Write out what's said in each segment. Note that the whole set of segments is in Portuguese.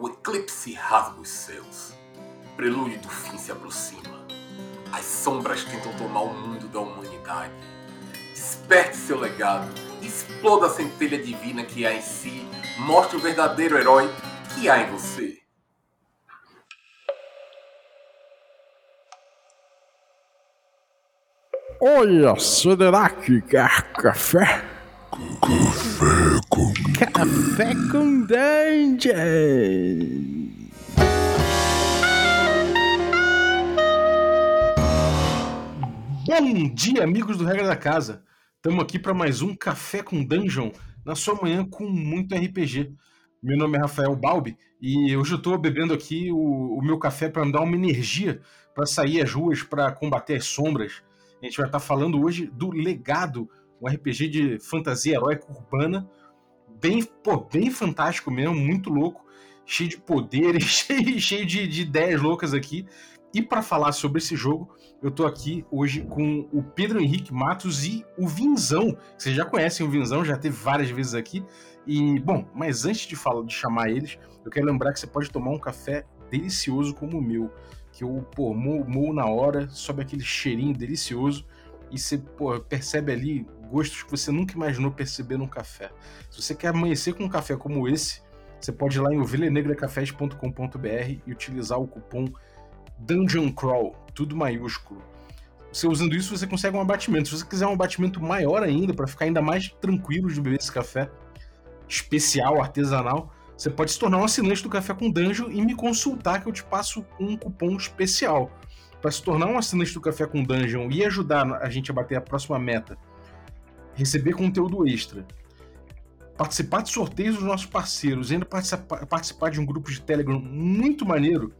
O eclipse rasga os céus. O prelúdio do fim se aproxima. As sombras tentam tomar o mundo da humanidade. Desperte seu legado. Exploda a centelha divina que há em si. Mostre o verdadeiro herói que há em você. Olha, será que quer café? Café Café com Dungeon! Bom dia, amigos do Regra da Casa. Estamos aqui para mais um Café com Dungeon, na sua manhã com muito RPG. Meu nome é Rafael Balbi e hoje eu estou bebendo aqui o, o meu café para me dar uma energia para sair às ruas para combater as sombras. A gente vai estar falando hoje do Legado, um RPG de fantasia heróica urbana, bem, pô, bem fantástico mesmo, muito louco, cheio de poderes, cheio, cheio de, de ideias loucas aqui. E para falar sobre esse jogo, eu tô aqui hoje com o Pedro Henrique Matos e o Vinzão. Vocês já conhecem o Vinzão, já teve várias vezes aqui. E, bom, mas antes de falar de chamar eles, eu quero lembrar que você pode tomar um café delicioso como o meu, que eu, pô, moo, na hora, sobe aquele cheirinho delicioso e você, pô, percebe ali gostos que você nunca imaginou perceber num café. Se você quer amanhecer com um café como esse, você pode ir lá em ovelhanegracafés.com.br e utilizar o cupom Dungeon Crawl, tudo maiúsculo. Você usando isso, você consegue um abatimento. Se você quiser um abatimento maior ainda, para ficar ainda mais tranquilo de beber esse café especial, artesanal, você pode se tornar um assinante do Café com Dungeon e me consultar que eu te passo um cupom especial. Para se tornar um assinante do Café com Dungeon e ajudar a gente a bater a próxima meta, receber conteúdo extra, participar de sorteios dos nossos parceiros, ainda participar, participar de um grupo de Telegram muito maneiro,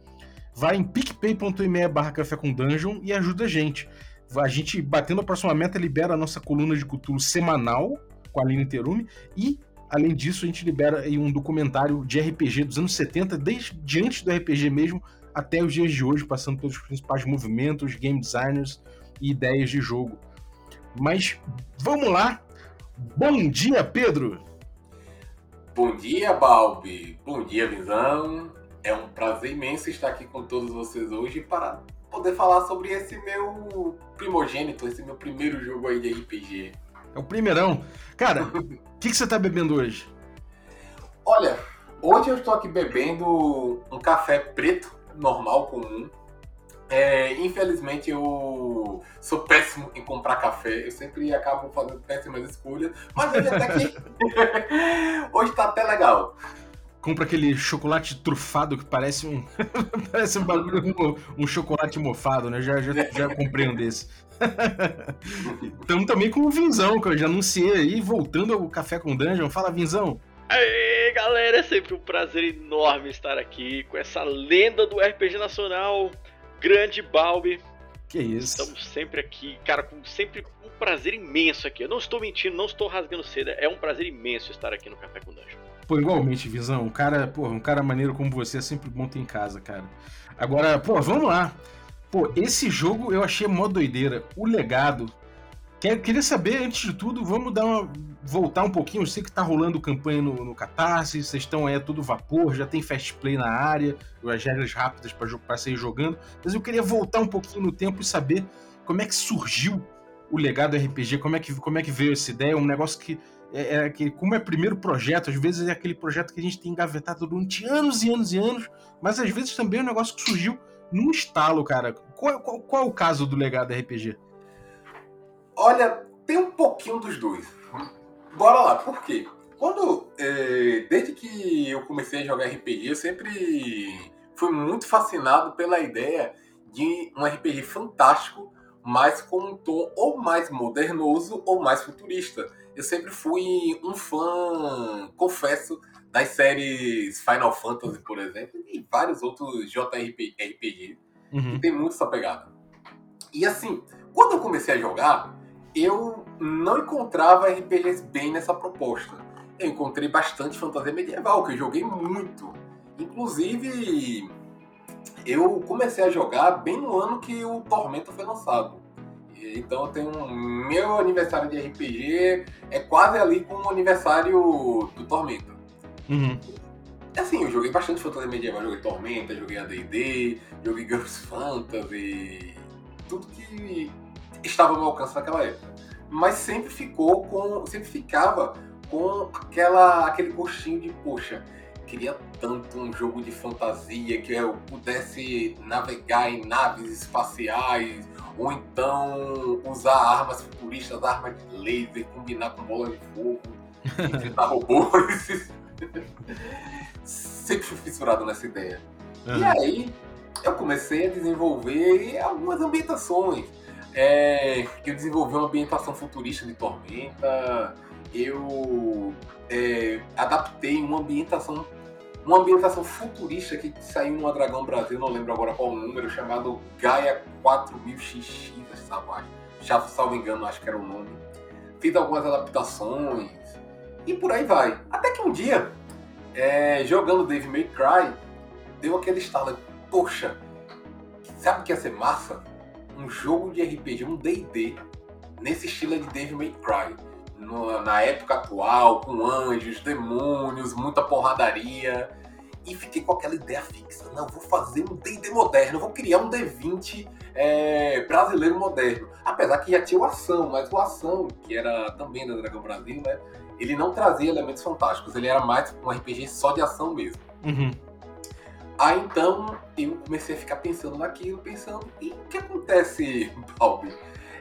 vai em picpay.me barra café com dungeon e ajuda a gente. A gente, batendo a próxima meta, libera a nossa coluna de Cthulhu semanal com a Aline Terume e, além disso, a gente libera um documentário de RPG dos anos 70, desde antes do RPG mesmo até os dias de hoje, passando pelos principais movimentos, game designers e ideias de jogo. Mas vamos lá. Bom dia, Pedro! Bom dia, Balbi. Bom dia, Visão. É um prazer imenso estar aqui com todos vocês hoje para poder falar sobre esse meu primogênito, esse meu primeiro jogo aí de RPG. É o primeirão. Cara, o que, que você tá bebendo hoje? Olha, hoje eu estou aqui bebendo um café preto, normal, comum. É, infelizmente eu sou péssimo em comprar café, eu sempre acabo fazendo péssimas escolhas, mas hoje até que. hoje tá até legal compra aquele chocolate trufado que parece um. parece um bagulho, um, um, chocolate mofado, né? Já, já, já comprei um desse. Estamos também com o Vinzão, que eu já anunciei aí, voltando ao Café com Dungeon. Fala, Vinzão! Aê, galera, é sempre um prazer enorme estar aqui com essa lenda do RPG Nacional, Grande Balbi. Que isso. Estamos sempre aqui, cara, com sempre um prazer imenso aqui. Eu não estou mentindo, não estou rasgando seda. É um prazer imenso estar aqui no Café com Dungeon. Pô, igualmente, Visão. Um cara, pô, um cara maneiro como você é sempre bom ter em casa, cara. Agora, pô, vamos lá. Pô, esse jogo eu achei mó doideira. O legado. Queria saber, antes de tudo, vamos dar uma, voltar um pouquinho. Eu sei que tá rolando campanha no, no Catarse, vocês estão aí a todo vapor, já tem fast play na área, as regras rápidas para sair jogando. Mas eu queria voltar um pouquinho no tempo e saber como é que surgiu o legado RPG, como é que, como é que veio essa ideia, um negócio que é, é como é primeiro projeto, às vezes é aquele projeto que a gente tem engavetado durante anos e anos e anos, mas às vezes também é um negócio que surgiu num estalo, cara. Qual, qual, qual é o caso do legado RPG? Olha, tem um pouquinho dos dois. Bora lá, por quê? Quando. É, desde que eu comecei a jogar RPG, eu sempre fui muito fascinado pela ideia de um RPG fantástico, mas com um tom ou mais modernoso ou mais futurista. Eu sempre fui um fã, confesso, das séries Final Fantasy, por exemplo, e vários outros JRPG uhum. que tem muito essa pegada. E assim, quando eu comecei a jogar, eu não encontrava RPGs bem nessa proposta. Eu encontrei bastante fantasia medieval, que eu joguei muito. Inclusive, eu comecei a jogar bem no ano que o Tormenta foi lançado. Então eu tenho um, meu aniversário de RPG é quase ali com o aniversário do Tormenta. Uhum. Assim, eu joguei bastante fantasia medieval, joguei Tormenta, joguei AD&D, joguei Girls Fantasy, tudo que estava ao meu alcance naquela época. Mas sempre ficou com, sempre ficava com aquela, aquele gostinho de, poxa, queria tanto um jogo de fantasia que eu pudesse navegar em naves espaciais, ou então usar armas futuristas, armas de laser, combinar com bola de fogo, enfrentar robôs. Sempre fui fissurado nessa ideia. Aham. E aí eu comecei a desenvolver algumas ambientações. É, eu desenvolvi uma ambientação futurista de Tormenta. Eu é, adaptei uma ambientação uma ambientação futurista que saiu no Dragão Brasil, não lembro agora qual número, chamado Gaia 4000XX, sabe? Já salvo engano, acho que era o nome. Fiz algumas adaptações e por aí vai. Até que um dia, é, jogando Dave May Cry, deu aquele estalo. Poxa, sabe o que ia ser massa? Um jogo de RPG, um D&D, nesse estilo de Dave May Cry. No- na época atual, com anjos, demônios, muita porradaria. E fiquei com aquela ideia fixa. Não, vou fazer um D&D moderno, vou criar um D20 é, brasileiro moderno. Apesar que já tinha o Ação, mas o Ação, que era também da Dragão Brasil, né? Ele não trazia elementos fantásticos, ele era mais um RPG só de ação mesmo. Uhum. Aí então eu comecei a ficar pensando naquilo, pensando, e o que acontece, Balbi?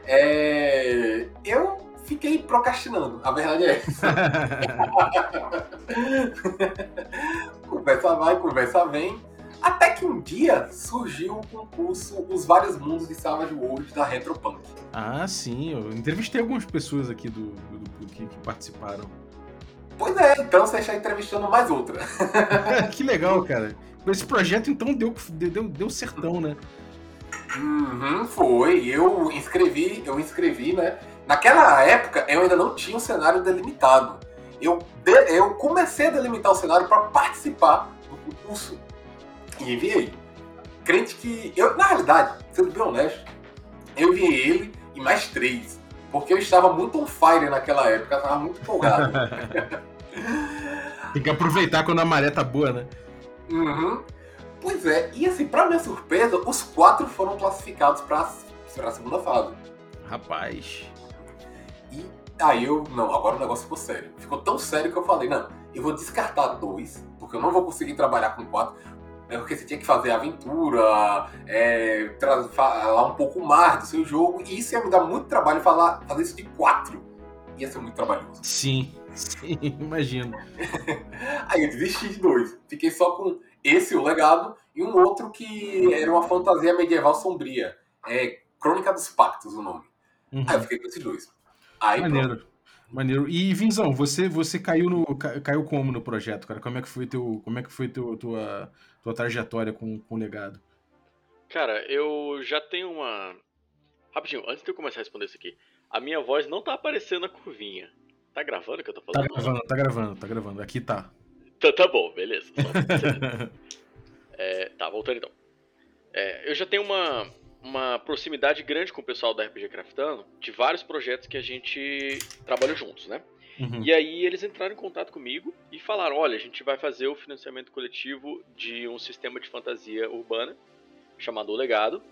É, eu fiquei procrastinando, a verdade é essa. conversa vai, conversa vem. Até que um dia surgiu o concurso Os Vários Mundos de Savage World da Retropunk. ah, sim. Eu entrevistei algumas pessoas aqui do, do- do- que, que participaram. Pois é, então você está entrevistando mais outra. que legal, cara. Esse projeto, então, deu, deu, deu certão, né? Uhum, foi. Eu inscrevi, eu inscrevi, né? Naquela época eu ainda não tinha um cenário delimitado. Eu, eu comecei a delimitar o cenário para participar do concurso e enviei. Crente que. Eu, na realidade, sendo bem honesto, eu enviei ele e mais três. Porque eu estava muito on fire naquela época, eu estava muito empolgado. Tem que aproveitar quando a maré tá boa, né? Uhum. Pois é, e assim, pra minha surpresa, os quatro foram classificados para a segunda fase. Rapaz. E aí eu, não, agora o negócio ficou sério. Ficou tão sério que eu falei, não, eu vou descartar dois, porque eu não vou conseguir trabalhar com quatro. É porque você tinha que fazer aventura, é, falar um pouco mais do seu jogo, e isso ia me dar muito trabalho falar, fazer isso de quatro. Ia ser muito trabalhoso. Sim, sim, imagino. Aí eu desisti de dois. Fiquei só com esse, o legado, e um outro que era uma fantasia medieval sombria. É Crônica dos Pactos, o nome. Uhum. Aí eu fiquei com esses dois. Aí pronto. Maneiro. Maneiro. E Vinzão, você você caiu no ca- caiu como no projeto, cara? Como é que foi teu como é que foi teu, tua tua trajetória com, com o legado? Cara, eu já tenho uma. Rapidinho, antes de eu começar a responder isso aqui, a minha voz não tá aparecendo na curvinha. Tá gravando o que eu tô Tá falando? gravando, tá gravando, tá gravando. Aqui tá. Tá, tá bom, beleza. Só- É, tá, voltando então. É, eu já tenho uma, uma proximidade grande com o pessoal da RPG Craftando, de vários projetos que a gente trabalha juntos, né? Uhum. E aí eles entraram em contato comigo e falaram: olha, a gente vai fazer o financiamento coletivo de um sistema de fantasia urbana chamado O Legado.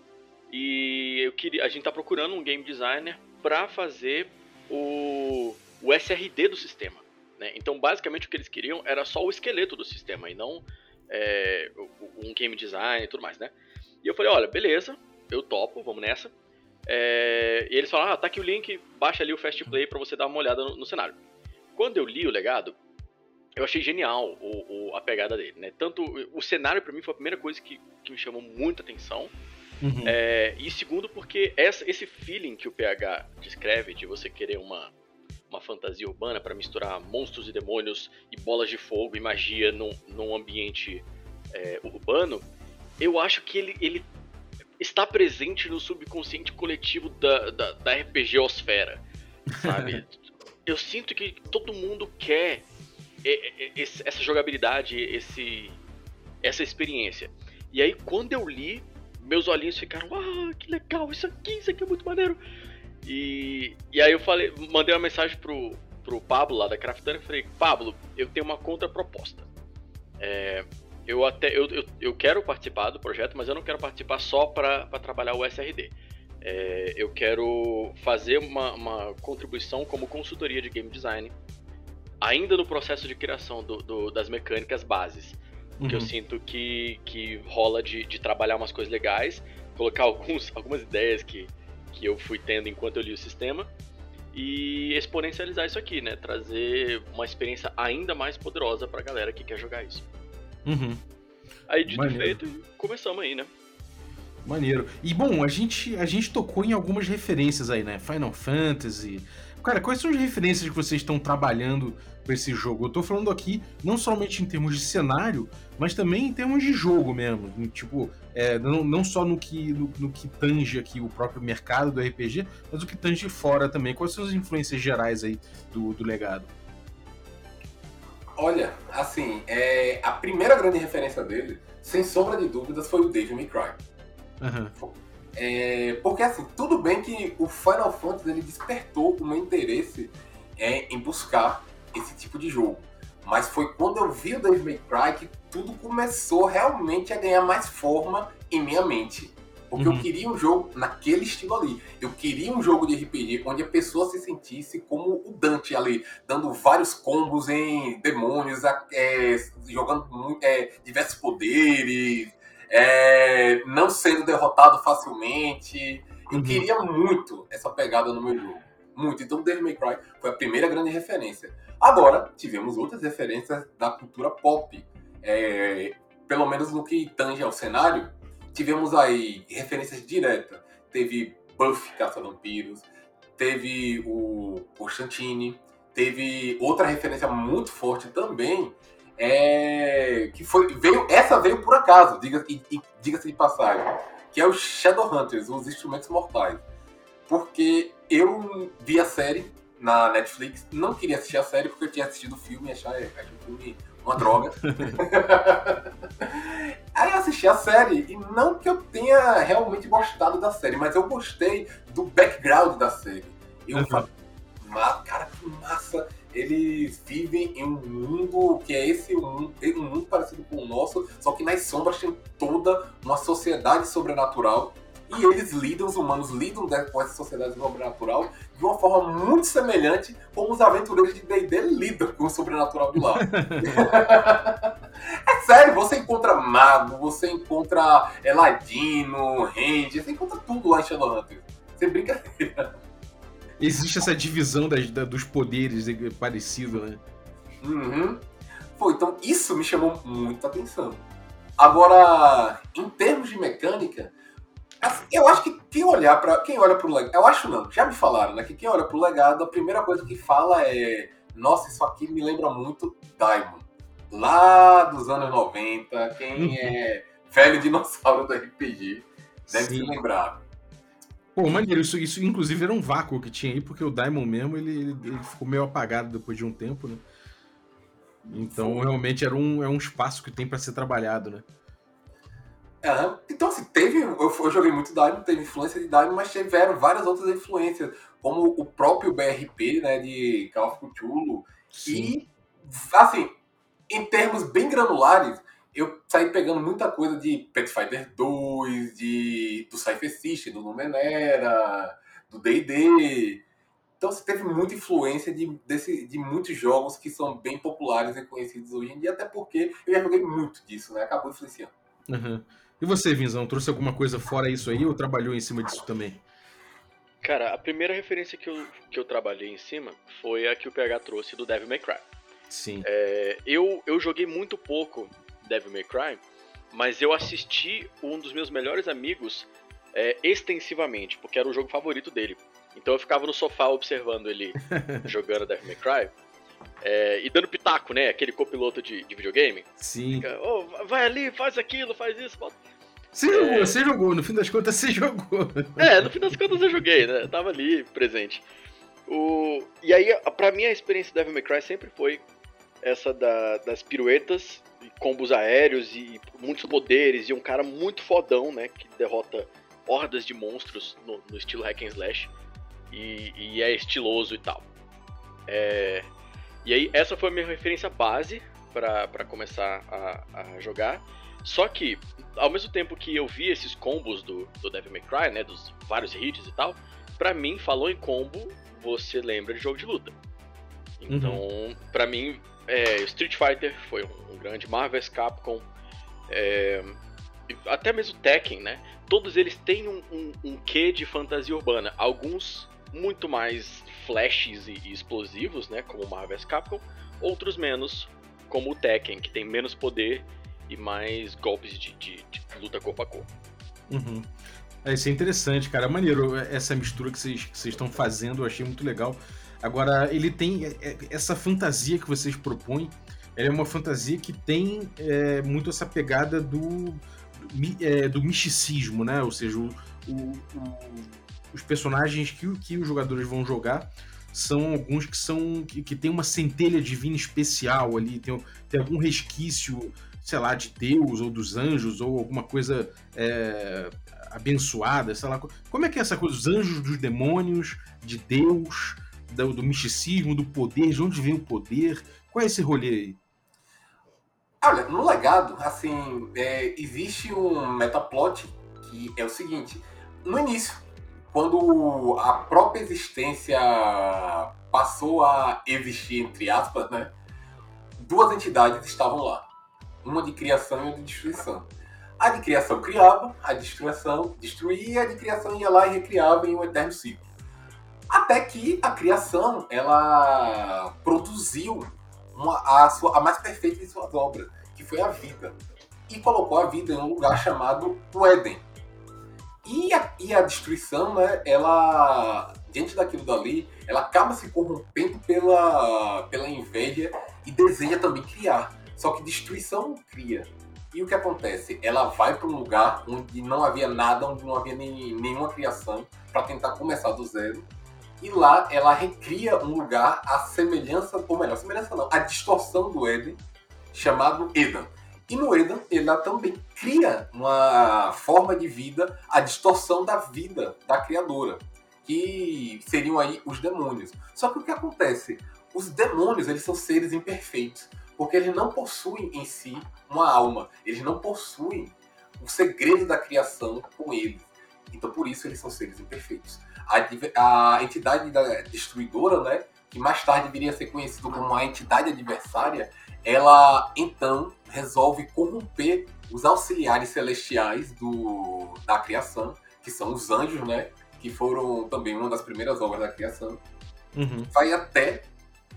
E eu queria, a gente tá procurando um game designer para fazer o, o SRD do sistema. Né? Então, basicamente, o que eles queriam era só o esqueleto do sistema e não é, um game design e tudo mais, né? E eu falei: olha, beleza, eu topo, vamos nessa. É, e eles falaram: ah, tá aqui o link, baixa ali o Fast Play para você dar uma olhada no- no cenário quando eu li o legado, eu achei genial o, o- a pegada dele, né? Tanto o cenário pra mim foi a primeira coisa que, que me chamou muita atenção. Uhum. É, e segundo porque essa- esse feeling que o PH descreve de você querer uma, uma fantasia urbana pra misturar monstros e demônios e bolas de fogo e magia num, num ambiente é, urbano, eu acho que ele, ele está presente no subconsciente coletivo da, da, da RPG Osfera, sabe? eu sinto que todo mundo quer essa jogabilidade, esse, essa experiência. E aí, quando eu li, meus olhinhos ficaram, ah, que legal, isso aqui, isso aqui é muito maneiro. E, e aí eu falei, mandei uma mensagem pro, pro Pablo lá da Craftana e falei, Pablo, eu tenho uma contraproposta. É, eu até eu, eu, eu, quero participar do projeto, mas eu não quero participar só para trabalhar o SRD. É, eu quero fazer uma, uma, contribuição como consultoria de game design, ainda no processo de criação do, do, das mecânicas bases. Porque uhum. eu sinto que, que rola de, de trabalhar umas coisas legais, colocar alguns, algumas ideias que, que eu fui tendo enquanto eu li o sistema e exponencializar isso aqui, né? Trazer uma experiência ainda mais poderosa pra galera que quer jogar isso. Uhum. Aí, dito e feito, começamos aí, né? Maneiro. E bom, a gente, a gente tocou em algumas referências aí, né? Final Fantasy. Cara, quais são as referências que vocês estão trabalhando com esse jogo? Eu tô falando aqui não somente em termos de cenário, mas também em termos de jogo mesmo. Tipo, é, não, não só no que, no, no, que tange aqui o próprio mercado do RPG, mas o que tange fora também. Quais são as influências gerais aí do, do legado? Olha, assim, é, a primeira grande referência dele, sem sombra de dúvidas, foi o Devil May Cry. Uhum. É, porque assim, tudo bem que o Final Fantasy ele despertou o meu interesse é, em buscar esse tipo de jogo. Mas foi quando eu vi o Devil May Cry que tudo começou realmente a ganhar mais forma em minha mente. Porque uhum. eu queria um jogo naquele estilo ali. Eu queria um jogo de RPG onde a pessoa se sentisse como o Dante ali, dando vários combos em demônios, é, jogando é, diversos poderes, é, não sendo derrotado facilmente. Eu uhum. queria muito essa pegada no meu jogo. Muito. Então, Devil May Cry foi a primeira grande referência. Agora, tivemos outras referências da cultura pop. É, pelo menos no que tange ao cenário, tivemos aí referências diretas. Teve Buffy Caça-Vampiros, teve o Constantine, teve outra referência muito forte também, é, que foi veio essa veio por acaso, diga, diga-se de passagem, que é o Shadowhunters, os Instrumentos Mortais. Porque eu vi a série na Netflix, não queria assistir a série porque eu tinha assistido o filme e achava é, o filme uma droga. Aí eu assisti a série e não que eu tenha realmente gostado da série, mas eu gostei do background da série. Eu uhum. Eles vivem em um mundo que é esse um, um mundo parecido com o nosso, só que nas sombras tem toda uma sociedade sobrenatural e eles lidam, os humanos lidam com essa sociedade sobrenatural de uma forma muito semelhante como os aventureiros de D&D lidam com o sobrenatural de lá. é sério, você encontra mago, você encontra Eladino, Ranger, você encontra tudo lá em Shadowhunters. Sem brincadeira. Existe essa divisão das, da, dos poderes parecido, né? Uhum. Pô, então isso me chamou muita atenção. Agora, em termos de mecânica, eu acho que quem olhar para quem olha pro legado, eu acho não, já me falaram, né, que quem olha pro legado, a primeira coisa que fala é, nossa, isso aqui me lembra muito Diamond. Lá dos anos 90, quem uhum. é velho dinossauro do RPG deve Sim. se lembrar. Pô, maneiro, isso, isso inclusive era um vácuo que tinha aí, porque o Diamond mesmo, ele, ele, ele ficou meio apagado depois de um tempo, né? Então, Sim. realmente era um, é um espaço que tem para ser trabalhado, né? Uhum. Então, assim, teve. Eu, eu joguei muito Diamond, teve influência de Diamond, mas tiveram várias outras influências, como o próprio BRP, né, de Call of Cthulhu. Sim. E, assim, em termos bem granulares, eu saí pegando muita coisa de Pathfinder 2, de, do Cypher System, do Numenera, do D&D. Então você teve muita influência de, desse, de muitos jogos que são bem populares e conhecidos hoje em dia, até porque eu já joguei muito disso, né? Acabou influenciando. Uhum. E você, Vinzão, trouxe alguma coisa fora isso aí ou trabalhou em cima disso também? Cara, a primeira referência que eu, que eu trabalhei em cima foi a que o PH trouxe do Devil May Cry. Sim. É, eu, eu joguei muito pouco Devil May Cry, mas eu assisti um dos meus melhores amigos é, extensivamente, porque era o jogo favorito dele. Então eu ficava no sofá observando ele jogando Devil May Cry. É, e dando pitaco, né? Aquele copiloto de, de videogame. Sim. Fica, oh, vai ali, faz aquilo, faz isso. Bota. Você é... jogou, você jogou, no fim das contas você jogou. É, no fim das contas eu joguei, né? Eu tava ali presente. O... E aí, pra mim, a experiência da Devil May Cry sempre foi essa da, das piruetas, combos aéreos e muitos poderes, e um cara muito fodão, né? Que derrota hordas de monstros no, no estilo hack and slash. E, e, é estiloso e tal. É... E aí, essa foi a minha referência base para começar a, a, jogar. Só que, ao mesmo tempo que eu vi esses combos do, do Devil May Cry, né, dos vários hits e tal, pra mim, falou em combo, você lembra de jogo de luta. Então, uhum. pra mim, é, Street Fighter foi um, grande, Marvel Capcom, é, até mesmo Tekken, né? Todos eles têm um, um, um quê de fantasia urbana. Alguns muito mais flashes e, explosivos, né? Como Marvel Capcom. Outros menos, como o Tekken, que tem menos poder e mais golpes de, de, de luta corpo a corpo. Uhum. É, isso é interessante, cara. Maneiro essa mistura que vocês estão fazendo, eu achei muito legal. Agora, ele tem é, é, essa fantasia que vocês propõem, ela é uma fantasia que tem é, muito essa pegada do, é, do misticismo, né? Ou seja, o, o, o, os personagens que, que os jogadores vão jogar são alguns que são que, que tem uma centelha divina especial ali, tem, tem algum resquício, sei lá, de Deus ou dos anjos ou alguma coisa é, abençoada, sei lá. Como é que é essa coisa? Os anjos dos demônios, de Deus, do, do misticismo, do poder, de onde vem o poder? Qual é esse rolê aí? Olha, no legado, assim, é, existe um metaplot que é o seguinte: no início, quando a própria existência passou a existir, entre aspas, né? Duas entidades estavam lá. Uma de criação e uma de destruição. A de criação criava, a destruição destruía, a de criação ia lá e recriava em um eterno ciclo. Até que a criação, ela produziu uma, a, sua, a mais perfeita de suas obras, que foi a vida. E colocou a vida em um lugar chamado o Éden e a, e a destruição, né, ela, diante daquilo dali, ela acaba se corrompendo pela, pela inveja e deseja também criar. Só que destruição cria. E o que acontece? Ela vai para um lugar onde não havia nada, onde não havia nem, nenhuma criação, para tentar começar do zero. E lá ela recria um lugar à semelhança, ou melhor, semelhança não, a distorção do Éden, chamado Eden. E no Eden, ele também cria uma forma de vida, a distorção da vida da criadora, que seriam aí os demônios. Só que o que acontece? Os demônios, eles são seres imperfeitos, porque eles não possuem em si uma alma, eles não possuem o segredo da criação com eles. Então, por isso, eles são seres imperfeitos. A, a entidade da destruidora, né, que mais tarde viria a ser conhecido como a entidade adversária, ela então resolve corromper os auxiliares celestiais do, da criação, que são os anjos, né? Que foram também uma das primeiras obras da criação. Uhum. Vai até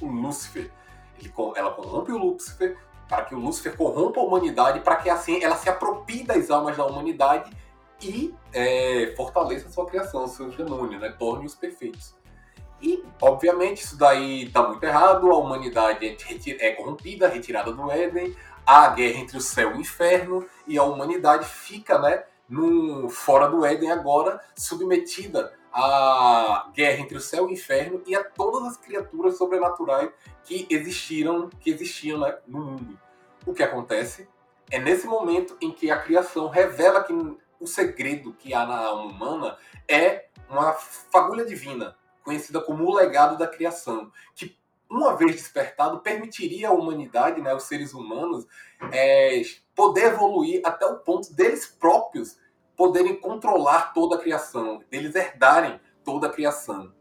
o Lúcifer. Ele, ela corrompe o Lúcifer para que o Lúcifer corrompa a humanidade, para que assim ela se aproprie das almas da humanidade e é, fortaleça a sua criação, seus demônios, né? Torne-os perfeitos. E, obviamente, isso daí está muito errado, a humanidade é, é corrompida, retirada do Éden, há a guerra entre o céu e o inferno, e a humanidade fica, né, fora do Éden agora, submetida à guerra entre o céu e o inferno e a todas as criaturas sobrenaturais que existiram, que existiam né, no mundo. O que acontece é nesse momento em que a criação revela que o segredo que há na alma humana é uma fagulha divina, conhecida como o legado da criação, que uma vez despertado permitiria à humanidade, né, os seres humanos, é, poder evoluir até o ponto deles próprios poderem controlar toda a criação, deles herdarem toda a criação.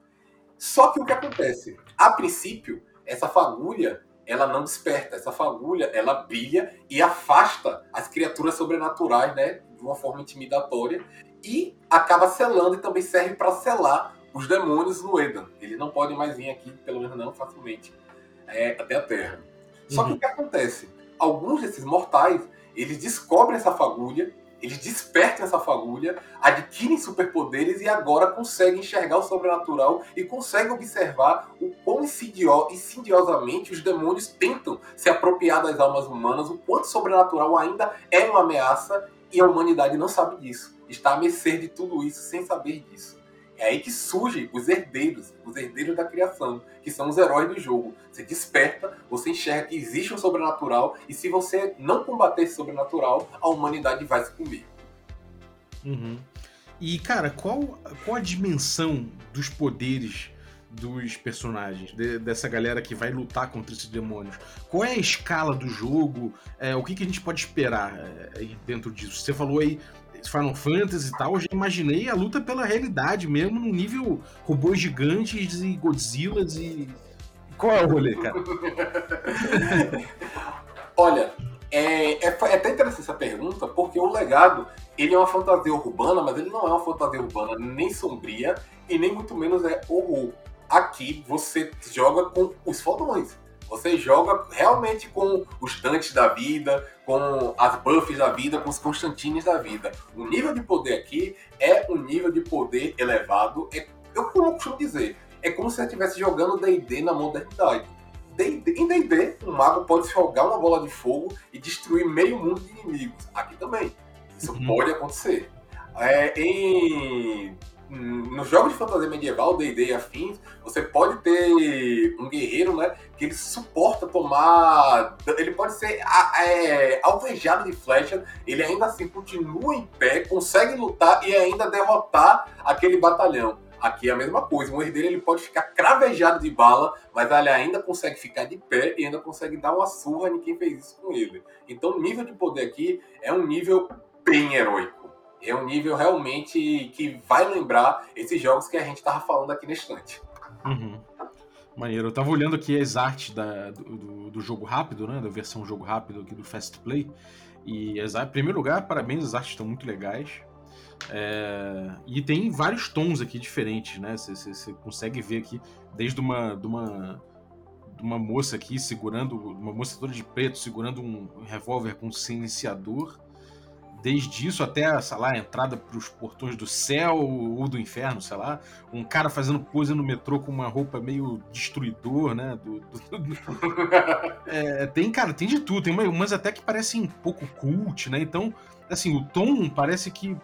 Só que o que acontece? A princípio, essa fagulha ela não desperta, essa fagulha ela brilha e afasta as criaturas sobrenaturais, né, de uma forma intimidatória e acaba selando e também serve para selar os demônios no Eden. Eles não podem mais vir aqui, pelo menos não facilmente, é, até a Terra. Só uhum. que o que acontece? Alguns desses mortais, eles descobrem essa fagulha, eles despertam essa fagulha, adquirem superpoderes e agora conseguem enxergar o sobrenatural e conseguem observar o quão insidio insidiosamente os demônios tentam se apropriar das almas humanas, o quanto o sobrenatural ainda é uma ameaça e a humanidade não sabe disso. Está a mercê de tudo isso sem saber disso. É aí que surgem os herdeiros, os herdeiros da criação, que são os heróis do jogo. Você desperta, você enxerga que existe um sobrenatural, e se você não combater esse sobrenatural, a humanidade vai se comer. Uhum. E, cara, qual, qual a dimensão dos poderes dos personagens, de- dessa galera que vai lutar contra esses demônios? Qual é a escala do jogo? É, o que, que a gente pode esperar é, dentro disso? Você falou aí Final Fantasy e tal, eu já imaginei a luta pela realidade mesmo, no nível robôs gigantes e Godzillas e. Qual é o rolê, cara? Olha, é, é, foi até interessante essa pergunta, porque o legado, ele é uma fantasia urbana, mas ele não é uma fantasia urbana nem sombria e nem muito menos é horror. Aqui você joga com os fodões. Você joga realmente com os Dantes da vida, com as Buffs da vida, com os Constantines da vida. O nível de poder aqui é um nível de poder elevado. É, eu costumo dizer, é como se você estivesse jogando D&D na modernidade. D&D em D&D, um mago pode jogar uma bola de fogo e destruir meio mundo de inimigos. Aqui também. Isso Uhum. pode acontecer. É, em, nos jogos de fantasia medieval, D&D e afins, você pode ter um guerreiro, né, que ele suporta tomar... Ele pode ser é, alvejado de flecha, ele ainda assim continua em pé, consegue lutar e ainda derrotar aquele batalhão. Aqui é a mesma coisa, um herdeiro ele pode ficar cravejado de bala, mas ele ainda consegue ficar de pé e ainda consegue dar uma surra em quem fez isso com ele. Então o nível de poder aqui é um nível bem heróico. É um nível realmente que vai lembrar esses jogos que a gente tava falando aqui na estante. Uhum. Maneiro. Eu tava olhando aqui as artes da- do, do- jogo rápido, né? Da versão jogo rápido aqui do Fast Play. E, as, em primeiro lugar, parabéns, as artes estão muito legais. É, e tem vários tons aqui diferentes, né? Você consegue ver aqui, desde uma, de uma, de uma moça aqui segurando, uma moça toda de preto, segurando um revólver com um silenciador. Desde isso até, sei lá, a entrada para os portões do céu ou do inferno, sei lá um cara fazendo pose no metrô com uma roupa meio destruidor, né? Do, do- do- É, tem, cara, tem de tudo. Tem uma- umas até que parecem um pouco cult, né? Então, assim, o tom parece que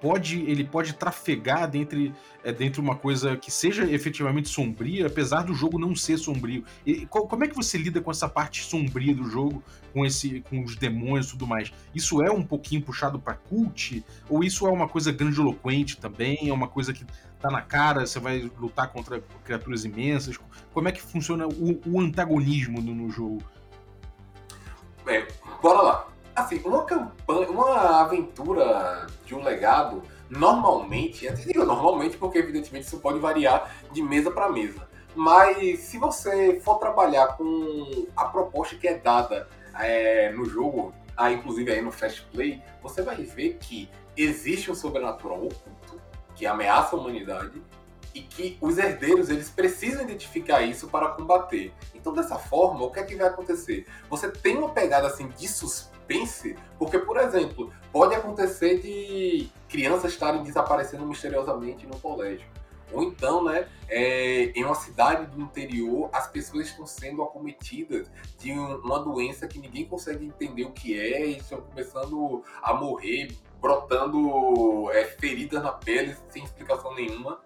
pode, ele pode trafegar dentre, é, dentre uma coisa que seja efetivamente sombria, apesar do jogo não ser sombrio. E, co- como é que você lida com essa parte sombria do jogo, com esse, com os demônios e tudo mais? Isso é um pouquinho puxado pra cult? Ou isso é uma coisa grandiloquente também? É uma coisa que tá na cara, você vai lutar contra criaturas imensas? Como é que funciona o, o antagonismo no, no jogo? É, bora lá. Assim, uma campanha, uma aventura de um legado, normalmente, eu digo normalmente porque evidentemente isso pode variar de mesa para mesa. Mas se você for trabalhar com a proposta que é dada é, no jogo, ah, inclusive aí no Fast Play, você vai ver que existe um sobrenatural oculto que ameaça a humanidade e que os herdeiros eles precisam identificar isso para combater. Então dessa forma, o que é que vai acontecer? Você tem uma pegada assim de suspense, porque por exemplo, pode acontecer de crianças estarem desaparecendo misteriosamente no colégio. Ou então, né, é, em uma cidade do interior, as pessoas estão sendo acometidas de um- uma doença que ninguém consegue entender o que é e estão começando a morrer, brotando é, feridas na pele sem explicação nenhuma.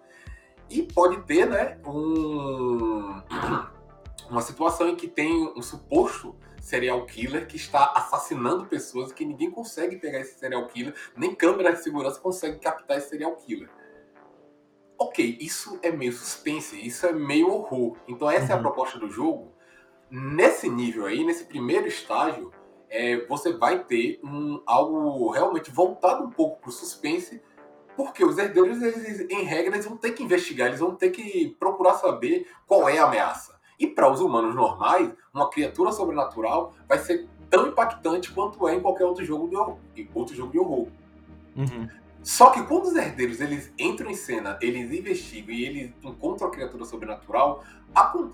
E pode ter, né, um, uma situação em que tem um suposto serial killer que está assassinando pessoas e que ninguém consegue pegar esse serial killer, nem câmera de segurança consegue captar esse serial killer. Ok, isso é meio suspense, isso é meio horror. Então essa é a Uhum. proposta do jogo. Nesse nível aí, nesse primeiro estágio, é, você vai ter um, algo realmente voltado um pouco para o suspense, porque os herdeiros, eles, em regra, eles vão ter que investigar, eles vão ter que procurar saber qual é a ameaça. E para os humanos normais, uma criatura sobrenatural vai ser tão impactante quanto é em qualquer outro jogo de horror. Outro jogo de horror. Uhum. Só que quando os herdeiros eles entram em cena, eles investigam e eles encontram a criatura sobrenatural,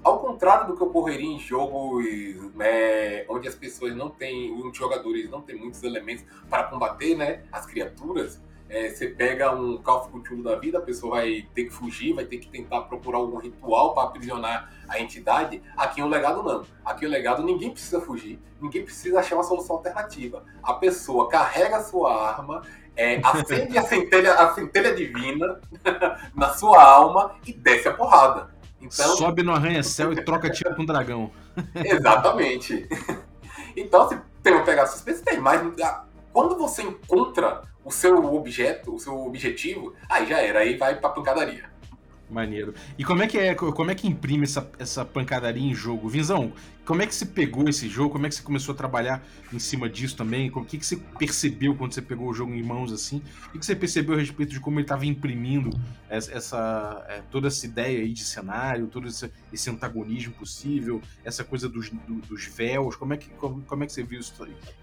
ao contrário do que ocorreria em jogos né, onde as pessoas não têm, os jogadores não têm muitos elementos para combater né, as criaturas, é, você pega um Call of Cthulhu da vida, a pessoa vai ter que fugir, vai ter que tentar procurar algum ritual para aprisionar a entidade. Aqui o legado não. Aqui o legado ninguém precisa fugir, ninguém precisa achar uma solução alternativa. A pessoa carrega a sua arma, é, acende a centelha, a centelha divina na sua alma e desce a porrada. Então, Sobe no arranha-céu e troca tiro com o dragão. Exatamente. Então, se tem uma pegada suspense, tem, mas ah, quando você encontra o seu objeto, o seu objetivo, aí já era, aí vai pra pancadaria. Maneiro. E como é que é, como é que imprime essa, essa pancadaria em jogo? Vinzão, como é que você pegou esse jogo? Como é que você começou a trabalhar em cima disso também? O que, que você percebeu quando você pegou o jogo em mãos assim? O que, você percebeu a respeito de como ele estava imprimindo essa, é, toda essa ideia aí de cenário, todo esse, esse antagonismo possível, essa coisa dos, do, dos véus? Como é que, como, como é que você viu isso,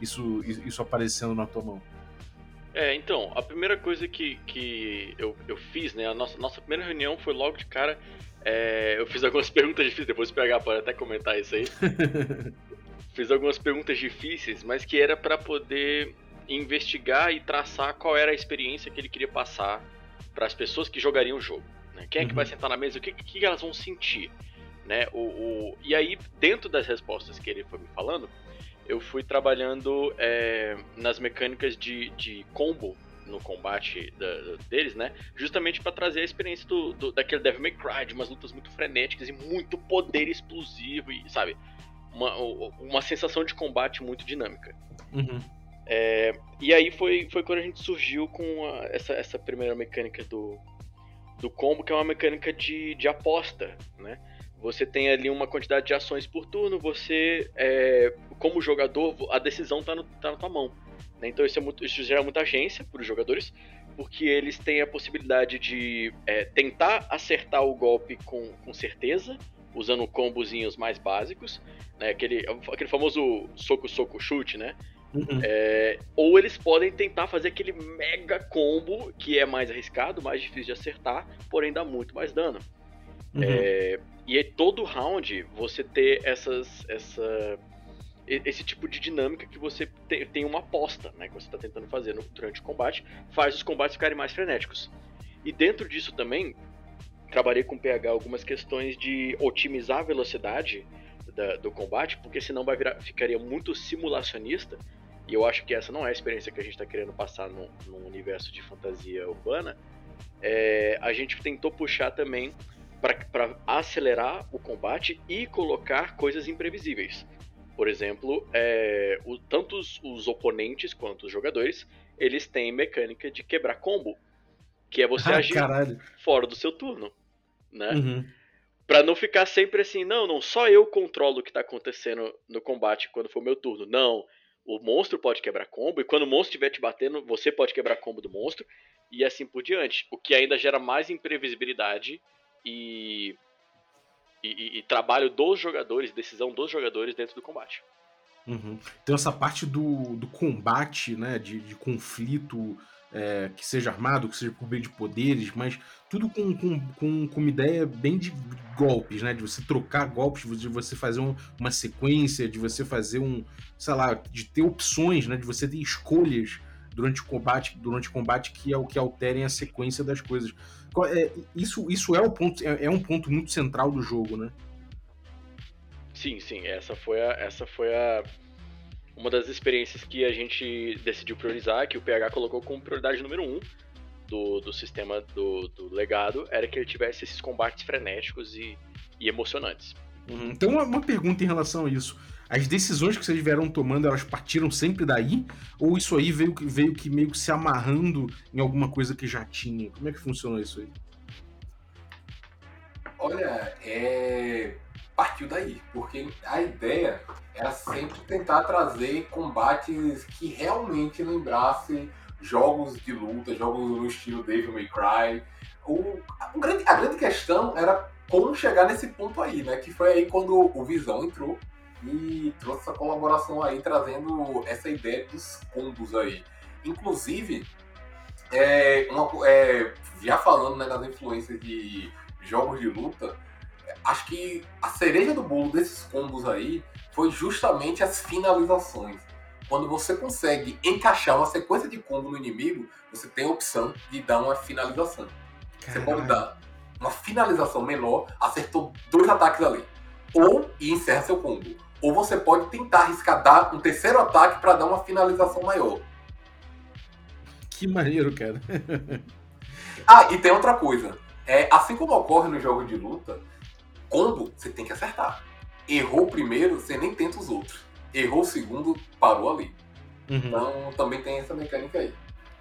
isso, isso aparecendo na tua mão? É, então, a primeira coisa que, que eu, eu fiz, né? A nossa, nossa primeira reunião foi logo de cara. É, eu fiz algumas perguntas difíceis, depois o PH pode até comentar isso aí. fiz algumas perguntas difíceis, mas que era para poder investigar e traçar qual era a experiência que ele queria passar para as pessoas que jogariam o jogo. Né? Quem é que uhum. vai sentar na mesa? O que, que elas vão sentir? Né? O, o, e aí, dentro das respostas que ele foi me falando, eu fui trabalhando é, nas mecânicas de, de combo no combate da, deles, né? Justamente para trazer a experiência do, do, daquele Devil May Cry, de umas lutas muito frenéticas e muito poder explosivo e, sabe? Uma, uma sensação de combate muito dinâmica. Uhum. É, e aí foi, foi quando a gente surgiu com a, essa, essa primeira mecânica do, do combo, que é uma mecânica de, de aposta, né? Você tem ali uma quantidade de ações por turno, você, é, como jogador, a decisão está tá na tua mão. Né? Então isso, é muito, isso gera muita agência para os jogadores, porque eles têm a possibilidade de é, tentar acertar o golpe com, com certeza, usando combozinhos mais básicos, né? aquele, aquele famoso soco-soco-chute, né? Uhum. É, ou eles podem tentar fazer aquele mega combo que é mais arriscado, mais difícil de acertar, porém dá muito mais dano. Uhum. É, e todo round você ter essas, essa, esse tipo de dinâmica que você te, tem uma aposta, né, que você está tentando fazer no, durante o combate, faz os combates ficarem mais frenéticos. E dentro disso também, trabalhei com o PH algumas questões de otimizar a velocidade da, do combate, porque senão vai virar, ficaria muito simulacionista, e eu acho que essa não é a experiência que a gente está querendo passar no, universo de fantasia urbana. É, a gente tentou puxar também para acelerar o combate e colocar coisas imprevisíveis. Por exemplo, é, o, tanto os, os, oponentes quanto os jogadores, eles têm mecânica de quebrar combo, que é você ah, agir caralho. fora do seu turno, né? Uhum. Pra não ficar sempre assim, não, não só eu controlo o que tá acontecendo no combate quando for meu turno. Não, o monstro pode quebrar combo, e quando o monstro estiver te batendo, você pode quebrar combo do monstro, e assim por diante. O que ainda gera mais imprevisibilidade e, e, e, trabalho dos jogadores, decisão dos jogadores dentro do combate. Uhum. Então essa parte do, do combate, né, de, de conflito, é, que seja armado, que seja por meio de poderes, mas tudo com, com, com, com, uma ideia bem de golpes, né? De você trocar golpes, de você fazer um, uma sequência, de você fazer um, sei lá, de ter opções, né? De você ter escolhas durante o combate, durante o combate que é o que alterem a sequência das coisas. É, isso, isso é, o ponto, é, é, um ponto muito central do jogo, né? Sim, sim. Essa foi a, essa foi a uma das experiências que a gente decidiu priorizar, que o PH colocou como prioridade número um do, do sistema do, do legado, era que ele tivesse esses combates frenéticos e, e emocionantes. Uhum. Então, uma pergunta em relação a isso. As decisões que vocês vieram tomando, elas partiram sempre daí? Ou isso aí veio, veio que meio que se amarrando em alguma coisa que já tinha? Como é que funcionou isso aí? Olha, é... partiu daí, porque a ideia era sempre tentar trazer combates que realmente lembrassem jogos de luta, jogos no estilo Devil May Cry. O, a, grande, a grande questão era como chegar nesse ponto aí, né? Que foi aí quando o Visão entrou e trouxe essa colaboração aí, trazendo essa ideia dos combos aí. Inclusive, é, uma, é, já falando né, das influências de jogos de luta, acho que a cereja do bolo desses combos aí foi justamente as finalizações. Quando você consegue encaixar uma sequência de combo no inimigo, você tem a opção de dar uma finalização. Caralho. Você pode dar uma finalização menor, acertou dois ataques ali. Ou e encerra seu combo. Ou você pode tentar arriscar dar um terceiro ataque para dar uma finalização maior. Que maneiro, cara. ah, e tem outra coisa. É, assim como ocorre no jogo de luta, combo você tem que acertar. Errou o primeiro, você nem tenta os outros. Errou o segundo, parou ali. Uhum. Então também tem essa mecânica aí.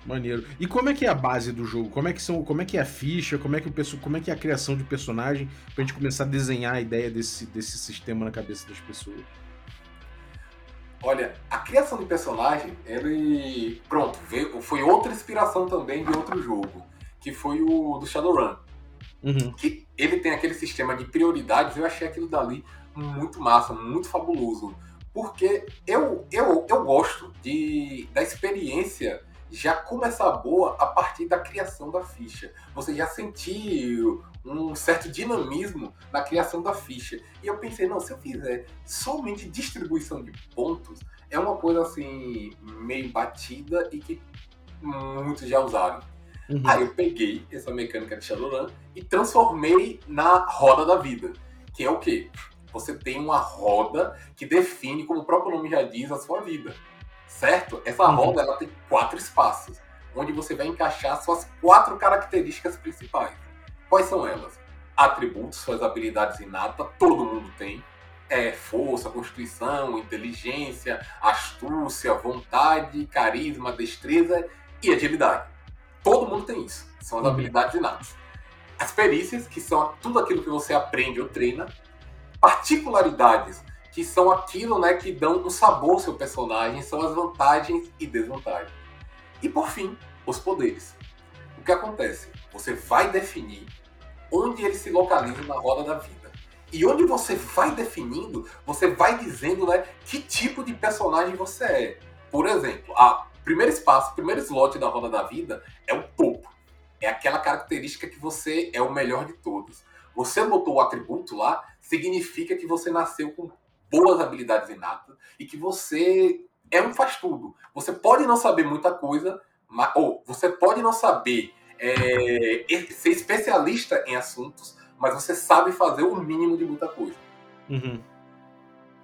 Maneiro. E como é que é a base do jogo? Como é que são, como é que é a ficha? Como é que o perso- como é que é a criação de personagem pra gente começar a desenhar a ideia desse, desse sistema na cabeça das pessoas? Olha, a criação de personagem, ele. Pronto, veio, foi outra inspiração também de outro jogo, que foi o do Shadowrun. Uhum. Que ele tem aquele sistema de prioridades, eu achei aquilo dali muito massa, muito fabuloso. Porque eu, eu, eu gosto de, da experiência já começar boa a partir da criação da ficha. Você já sentiu um certo dinamismo na criação da ficha. E eu pensei, não, se eu fizer somente distribuição de pontos, é uma coisa assim, meio batida e que muitos já usaram. Uhum. Aí eu peguei essa mecânica de Shadowrun e transformei na roda da vida. Que é o quê? Você tem uma roda que define, como o próprio nome já diz, a sua vida. Certo? Essa Uhum. roda ela tem quatro espaços, onde você vai encaixar suas quatro características principais. Quais são elas? Atributos, suas habilidades inatas, todo mundo tem. É força, constituição, inteligência, astúcia, vontade, carisma, destreza e agilidade. Todo mundo tem isso. São as Uhum. habilidades inatas. As perícias, que são tudo aquilo que você aprende ou treina. Particularidades, que são aquilo né, que dão um sabor ao seu personagem, são as vantagens e desvantagens. E por fim, os poderes. O que acontece? Você vai definir onde ele se localiza na roda da vida. E onde você vai definindo, você vai dizendo né, que tipo de personagem você é. Por exemplo, a primeiro espaço, o primeiro slot da roda da vida é o topo. É aquela característica que você é o melhor de todos. Você botou o atributo lá, significa que você nasceu com boas habilidades inatas e que você é um faz tudo. Você pode não saber muita coisa, mas, ou você pode não saber é, ser especialista em assuntos, mas você sabe fazer o mínimo de muita coisa. Uhum.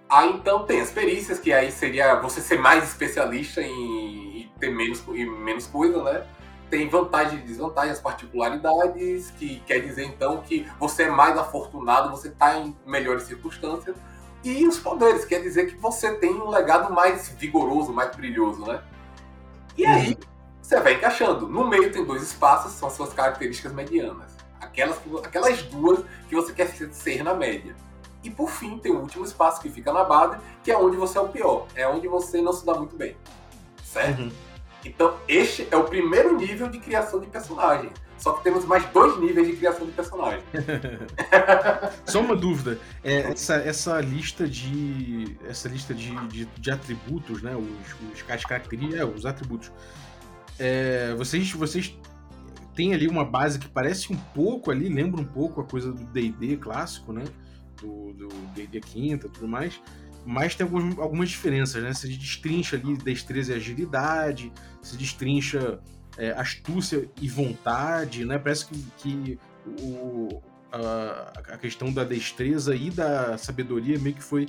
Aí então tem as perícias, que aí seria você ser mais especialista em, ter menos, em menos coisa, né? Tem vantagens e desvantagens, particularidades, que quer dizer então que você é mais afortunado, você está em melhores circunstâncias. E os poderes, quer dizer que você tem um legado mais vigoroso, mais brilhoso, né? E aí você vai encaixando. No meio tem dois espaços, são as suas características medianas. Aquelas, que- aquelas duas que você quer ser na média. E por fim, tem o último espaço que fica na base, que é onde você é o pior. É onde você não se dá muito bem. Certo? Uhum. Então, este é o primeiro nível de criação de personagem. Só que temos mais dois níveis de criação de personagem. Só uma dúvida. É, essa, essa lista de. Essa lista de, de, de atributos, né? Os, os as características. É, os atributos. É, vocês, vocês têm ali uma base que parece um pouco ali, lembra um pouco a coisa do DD clássico, né? Do DD quinta e tudo mais. Mas tem algumas, algumas diferenças, né? Se destrincha ali destreza e agilidade, se destrincha é, astúcia e vontade, né? Parece que, que o, a, a questão da destreza e da sabedoria meio que foi,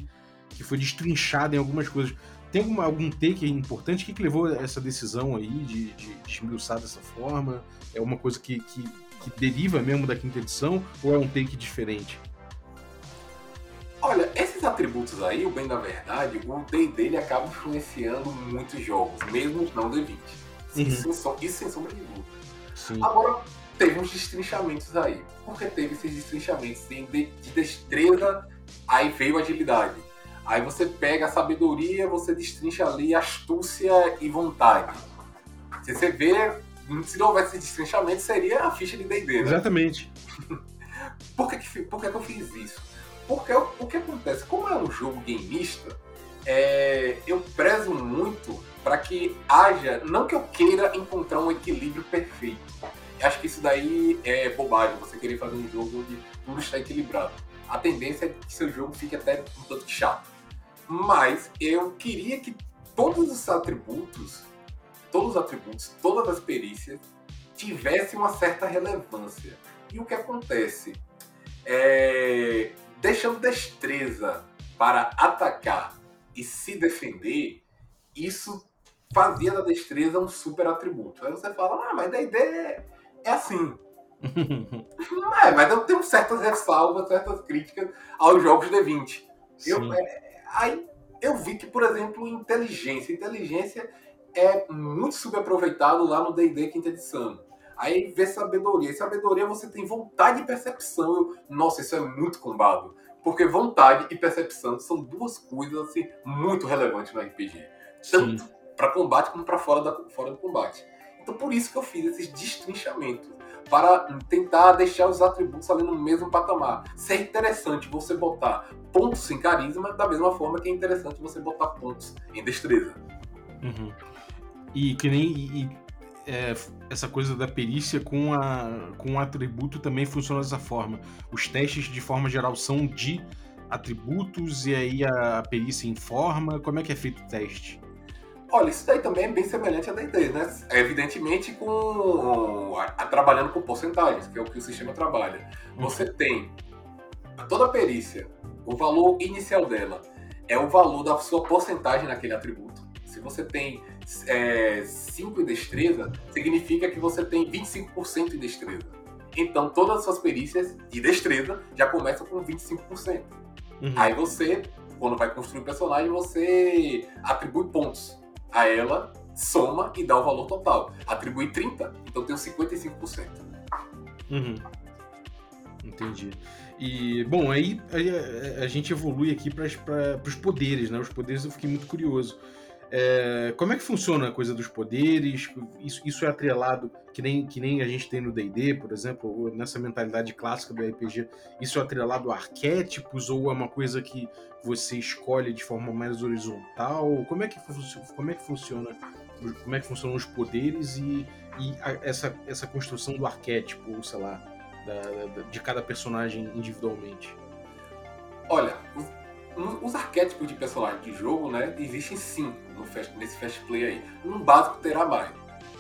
que foi destrinchada em algumas coisas. Tem alguma, algum take importante? O que, que levou a essa decisão aí de, de, de esmiuçar dessa forma? É uma coisa que, que, que deriva mesmo da quinta edição ou é um take diferente? Olha, esses atributos aí, o bem da verdade, o D&D ele acaba influenciando muitos jogos, mesmo os não D20. Uhum. Isso, sem som- isso sem sombra de dúvida. Agora, teve uns destrinchamentos aí. Porque teve esses destrinchamentos de, de destreza, aí veio agilidade. Aí você pega a sabedoria, você destrincha ali astúcia e vontade. Se você vê, se não houvesse esse destrinchamento, seria a ficha de D&D, né? Exatamente. Por que, que, por que, que eu fiz isso? Porque o, o que acontece? Como é um jogo gameista, é, eu prezo muito para que haja. Não que eu queira encontrar um equilíbrio perfeito. Acho que isso daí é bobagem, você querer fazer um jogo onde tudo está equilibrado. A tendência é que seu jogo fique até um tanto chato. Mas eu queria que todos os atributos, todos os atributos, todas as perícias tivessem uma certa relevância. E o que acontece? É, deixando destreza para atacar e se defender, isso fazia da destreza um super atributo. Aí você fala, ah, mas da ideia é assim. É, mas eu tenho certas ressalvas, certas críticas aos jogos D20. Eu, Sim. é, aí eu vi que, por exemplo, inteligência. Inteligência é muito subaproveitado lá no D&D quinta edição. Aí vê sabedoria. E sabedoria você tem vontade e percepção. Eu, nossa, isso é muito combado. Porque vontade e percepção são duas coisas assim, muito relevantes no RPG. Tanto para combate como para fora, da, fora do combate. Então por isso que eu fiz esses destrinchamento para tentar deixar os atributos ali no mesmo patamar. Se é interessante você botar pontos em carisma, da mesma forma que é interessante você botar pontos em destreza. Uhum. E que nem e, é, essa coisa da perícia com, a, com o atributo também funciona dessa forma. Os testes, de forma geral, são de atributos e aí a perícia informa. Como é que é feito o teste? Olha, isso daí também é bem semelhante a D&D, né? É, evidentemente com a, a, trabalhando com porcentagens, que é o que o sistema trabalha. Uhum. Você tem toda a perícia, o valor inicial dela é o valor da sua porcentagem naquele atributo. Se você tem 5 é, em destreza, significa que você tem 25% em destreza. Então todas as suas perícias de destreza já começam com 25%. Uhum. Aí você, quando vai construir o personagem, você atribui pontos a ela, soma e dá o valor total. Atribui 30, então tem os 55%. Uhum. Entendi. E, bom, aí, aí a, a, gente evolui aqui para os poderes, né? Os poderes eu fiquei muito curioso. É, como é que funciona a coisa dos poderes? Isso, isso é atrelado, que nem, que nem a gente tem no DD, por exemplo, nessa mentalidade clássica do RPG. Isso é atrelado a arquétipos ou é uma coisa que você escolhe de forma mais horizontal? Como é que, como é que funciona? Como é que funcionam os poderes e, e a, essa, essa construção do arquétipo, sei lá, da, da, de cada personagem individualmente? Olha, os arquétipos de personagem de jogo, né, existem cinco fast, nesse Fast Play aí. No básico terá mais.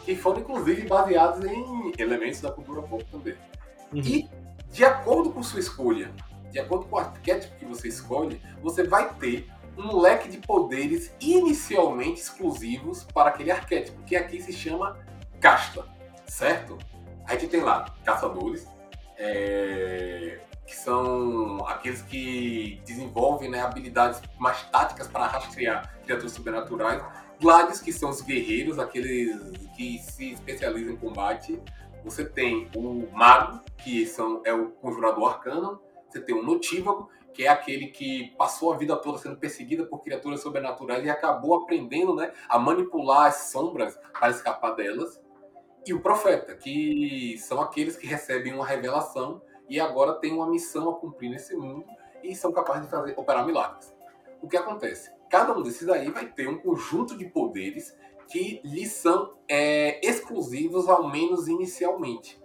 Que foram, inclusive, baseados em elementos da cultura pop também. Uhum. E, de acordo com sua escolha, de acordo com o arquétipo que você escolhe, você vai ter um leque de poderes inicialmente exclusivos para aquele arquétipo, que aqui se chama casta, certo? A gente tem lá caçadores, é, que são aqueles que desenvolvem né, habilidades mais táticas para rastrear criaturas sobrenaturais. Gladios, que são os guerreiros, aqueles que se especializam em combate. Você tem o Mago, que são, é o conjurador arcano. Você tem o Notívago, que é aquele que passou a vida toda sendo perseguida por criaturas sobrenaturais e acabou aprendendo né, a manipular as sombras para escapar delas. E o Profeta, que são aqueles que recebem uma revelação e agora tem uma missão a cumprir nesse mundo e são capazes de fazer operar milagres. O que acontece? Cada um desses aí vai ter um conjunto de poderes que lhes são é, exclusivos, ao menos inicialmente.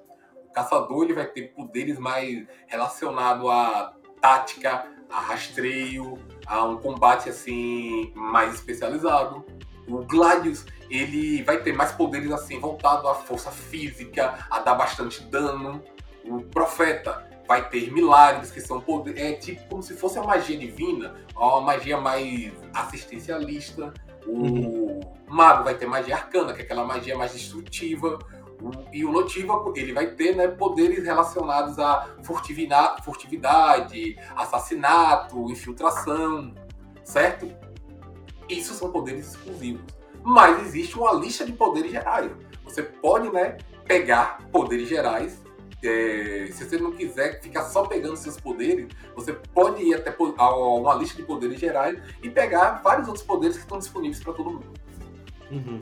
O caçador ele vai ter poderes mais relacionados à tática, a rastreio, a um combate assim mais especializado. O Gladius ele vai ter mais poderes assim voltado à força física, a dar bastante dano o profeta vai ter milagres que são poder, é tipo como se fosse a magia divina, uma magia mais assistencialista. O uhum. mago vai ter magia arcana, que é aquela magia mais destrutiva. O, e o notívago, ele vai ter né, poderes relacionados a furtividade, furtividade, assassinato, infiltração, certo? Isso são poderes exclusivos. Mas existe uma lista de poderes gerais. Você pode né, pegar poderes gerais é, se você não quiser ficar só pegando seus poderes, você pode ir até a uma lista de poderes gerais e pegar vários outros poderes que estão disponíveis para todo mundo. Uhum.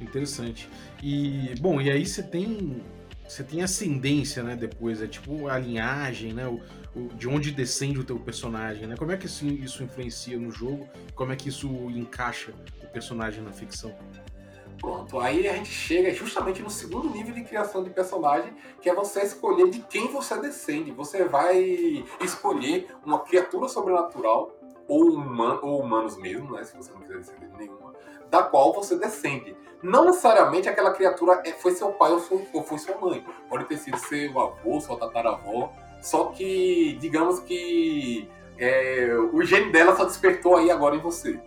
Interessante. E bom, e aí você tem você tem ascendência, né? Depois é tipo a linhagem, né? O, o, de onde descende o teu personagem, né? Como é que isso, isso influencia no jogo? Como é que isso encaixa o personagem na ficção? Pronto, aí a gente chega justamente no segundo nível de criação de personagem, que é você escolher de quem você descende. Você vai escolher uma criatura sobrenatural, ou, human, ou humanos mesmo, né, se você não quiser descender de nenhuma, da qual você descende. Não necessariamente aquela criatura é, foi seu pai ou foi, ou foi sua mãe. Pode ter sido seu avô, sua tataravó. Só que, digamos que é, o gene dela só despertou aí agora em você.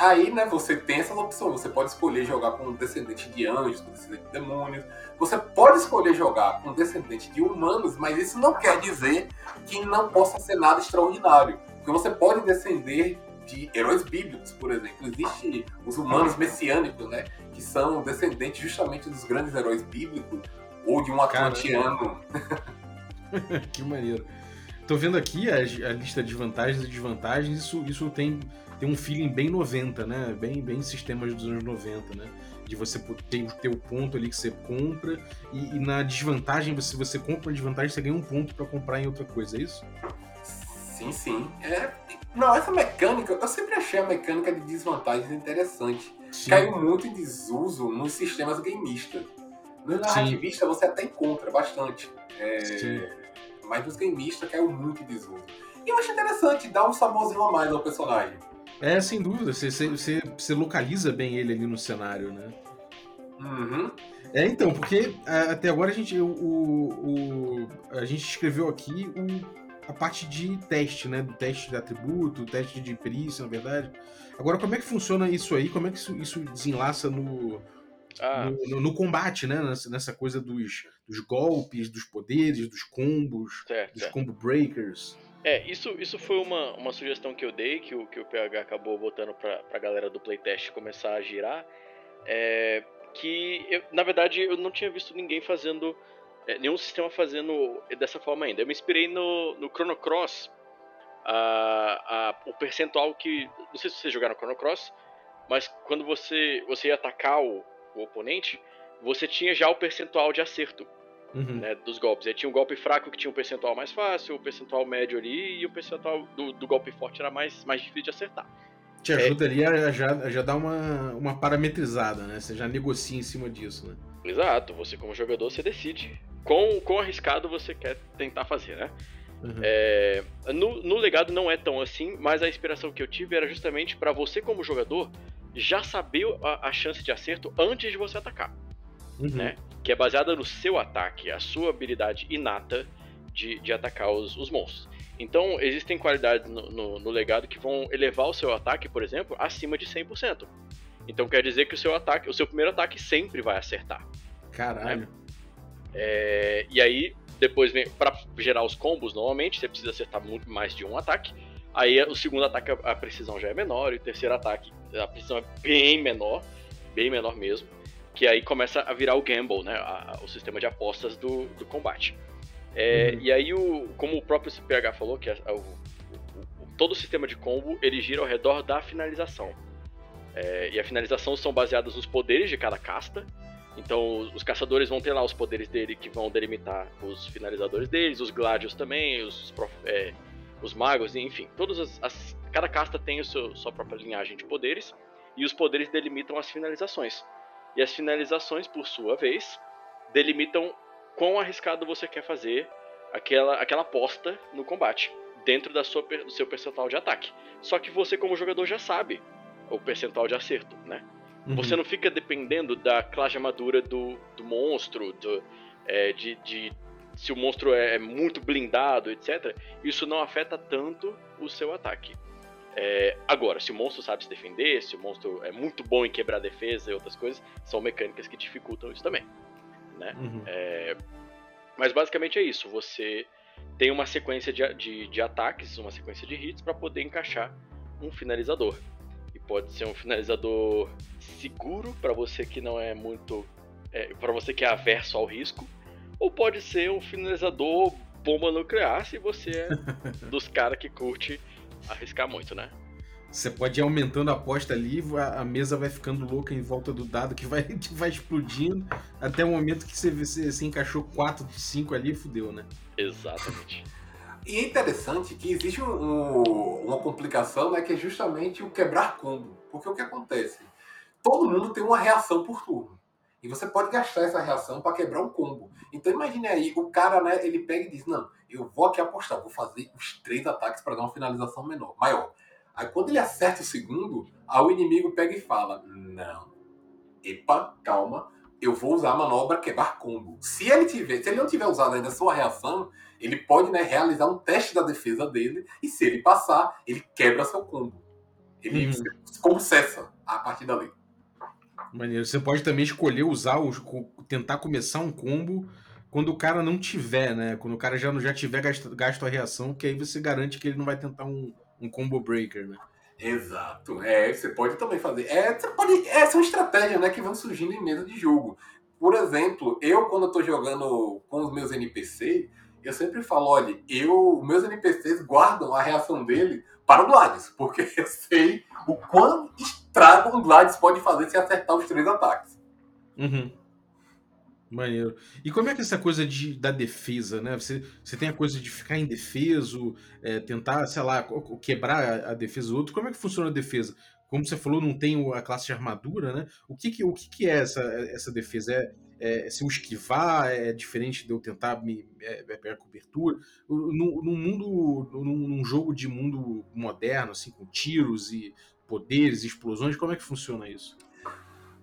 Aí, né, você tem essas opções. Você pode escolher jogar com um descendente de anjos, com um descendente de demônios. Você pode escolher jogar com um descendente de humanos, mas isso não quer dizer que não possa ser nada extraordinário. Porque você pode descender de heróis bíblicos, por exemplo. Existem os humanos messiânicos, né? Que são descendentes justamente dos grandes heróis bíblicos ou de um atlantiano. que maneiro. Tô vendo aqui a, a, lista de vantagens e desvantagens, isso, isso tem, tem um feeling bem 90, né? Bem, bem sistemas dos anos 90, né? De você ter, ter o ponto ali que você compra e, e na desvantagem, se você compra uma desvantagem, você ganha um ponto para comprar em outra coisa, é isso? Sim, sim. É, não, essa mecânica, eu sempre achei a mecânica de desvantagens interessante. Sim. Caiu muito em desuso nos sistemas gameistas. No narrativista você até encontra bastante. É, mas nos gameistas caiu muito em desuso. E eu acho interessante, dá um saborzinho a mais ao personagem. É, sem dúvida. Você, você, você localiza bem ele ali no cenário, né? Uhum. É, então, porque até agora a gente, o, o, a gente escreveu aqui o a parte de teste, né? Do teste de atributo, teste de perícia, na verdade. Agora, como é que funciona isso aí? Como é que isso, isso desenlaça no, ah. no, no, no, combate, né? Nessa, nessa coisa dos, dos, golpes, dos poderes, dos combos, certo, dos certo. combo breakers. É, isso, isso foi uma, uma sugestão que eu dei, que o, que o PH acabou botando pra, pra galera do playtest começar a girar. É, que, eu, na verdade, eu não tinha visto ninguém fazendo é, nenhum sistema fazendo dessa forma ainda. Eu me inspirei no, no Chrono Cross, a, a, o percentual que. Não sei se vocês jogaram Chrono Cross, mas quando você, você ia atacar o, o oponente, você tinha já o percentual de acerto uhum. né, dos golpes. Aí tinha um golpe fraco que tinha um percentual mais fácil, o percentual médio ali, e o percentual do, do golpe forte era mais, mais difícil de acertar. Te ajudaria é, a já, já dar uma, uma parametrizada, né? Você já negocia em cima disso, né? Exato, você como jogador, você decide quão, quão arriscado você quer tentar fazer, né? Uhum. É, no, no, legado não é tão assim, mas a inspiração que eu tive era justamente para você como jogador já saber a, a, chance de acerto antes de você atacar, uhum. né? Que é baseada no seu ataque, a sua habilidade inata de, de atacar os, os monstros. Então, existem qualidades no, no, no, legado que vão elevar o seu ataque, por exemplo, acima de 100%. Então, quer dizer que o seu ataque, o seu primeiro ataque sempre vai acertar. Caralho. Né? É, e aí, depois vem para gerar os combos, normalmente você precisa acertar muito mais de um ataque. Aí o segundo ataque a precisão já é menor, e o terceiro ataque a precisão é bem menor, bem menor mesmo. Que aí começa a virar o gamble, né? A, a, o sistema de apostas do, do combate. É, uhum. E aí, o, como o próprio CPH falou, que é, o, o, todo o sistema de combo ele gira ao redor da finalização. É, e a finalização são baseadas nos poderes de cada casta então os caçadores vão ter lá os poderes dele que vão delimitar os finalizadores deles, os gladios também, os, é, os magos, enfim, todas as, as, cada casta tem a sua própria linhagem de poderes e os poderes delimitam as finalizações. E as finalizações, por sua vez, delimitam quão arriscado você quer fazer aquela, aquela aposta no combate dentro da sua, do seu percentual de ataque. Só que você como jogador já sabe o percentual de acerto, né? Uhum. Você não fica dependendo da classe armadura do, do monstro, do, é, de, de, se o monstro é muito blindado, etc. Isso não afeta tanto o seu ataque. É, agora, se o monstro sabe se defender, se o monstro é muito bom em quebrar defesa e outras coisas, são mecânicas que dificultam isso também. Né? Uhum. É, mas basicamente é isso. Você tem uma sequência de, de, de ataques, uma sequência de hits para poder encaixar um finalizador. E pode ser um finalizador seguro para você que não é muito. É, para você que é averso ao risco, ou pode ser um finalizador bomba nuclear se você é dos caras que curte arriscar muito, né? Você pode ir aumentando a aposta ali, a mesa vai ficando louca em volta do dado que vai, que vai explodindo, até o momento que você, você, você encaixou 4 de 5 ali, fudeu, né? Exatamente. E é interessante que existe um, um, uma complicação, né, que é justamente o quebrar combo. Porque o que acontece? todo mundo tem uma reação por turno. E você pode gastar essa reação para quebrar um combo. Então imagine aí, o cara, né, ele pega e diz, não, eu vou aqui apostar, vou fazer os três ataques para dar uma finalização menor, maior. Aí quando ele acerta o segundo, aí o inimigo pega e fala, não, epa, calma, eu vou usar a manobra quebrar combo. Se ele tiver, se ele não tiver usado ainda a sua reação, ele pode né, realizar um teste da defesa dele, e se ele passar, ele quebra seu combo. Ele uhum. cessa a partir dali. Maneiro. Você pode também escolher usar, os, tentar começar um combo quando o cara não tiver, né? Quando o cara já, já tiver gasto, gasto a reação, que aí você garante que ele não vai tentar um, um combo breaker, né? Exato. É, você pode também fazer. É, você pode, é, são estratégias né, que vão surgindo em mesa de jogo. Por exemplo, eu, quando eu tô jogando com os meus NPCs, eu sempre falo, olha, eu, meus NPCs guardam a reação dele para o Gladys, porque eu sei o quão estrago um Gladys pode fazer se acertar os três ataques. Uhum. Maneiro. E como é que é essa coisa de, da defesa, né? Você, você tem a coisa de ficar indefeso, é, tentar, sei lá, quebrar a, defesa do outro. Como é que funciona a defesa? Como você falou, não tem a classe de armadura, né? O que, que, o que, que é essa, essa defesa? É, é, se eu esquivar é diferente de eu tentar me é, é pegar cobertura. No mundo, num, num, jogo de mundo moderno, assim, com tiros e poderes, explosões, como é que funciona isso?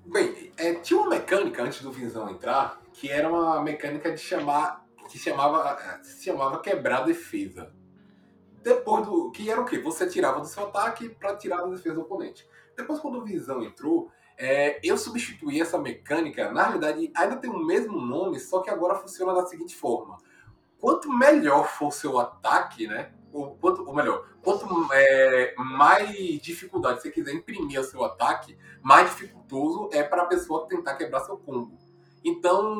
Bem, é, tinha uma mecânica antes do Visão entrar que era uma mecânica de chamar que chamava se chamava quebrar defesa. Depois do que era o quê? Você tirava do seu ataque para tirar da defesa do oponente. Depois quando o Visão entrou, é, eu substituí essa mecânica. Na realidade, ainda tem o mesmo nome, só que agora funciona da seguinte forma: quanto melhor for o seu ataque, né? Ou, quanto, ou melhor, quanto é, mais dificuldade você quiser imprimir o seu ataque, mais dificultoso é para a pessoa tentar quebrar seu combo. Então,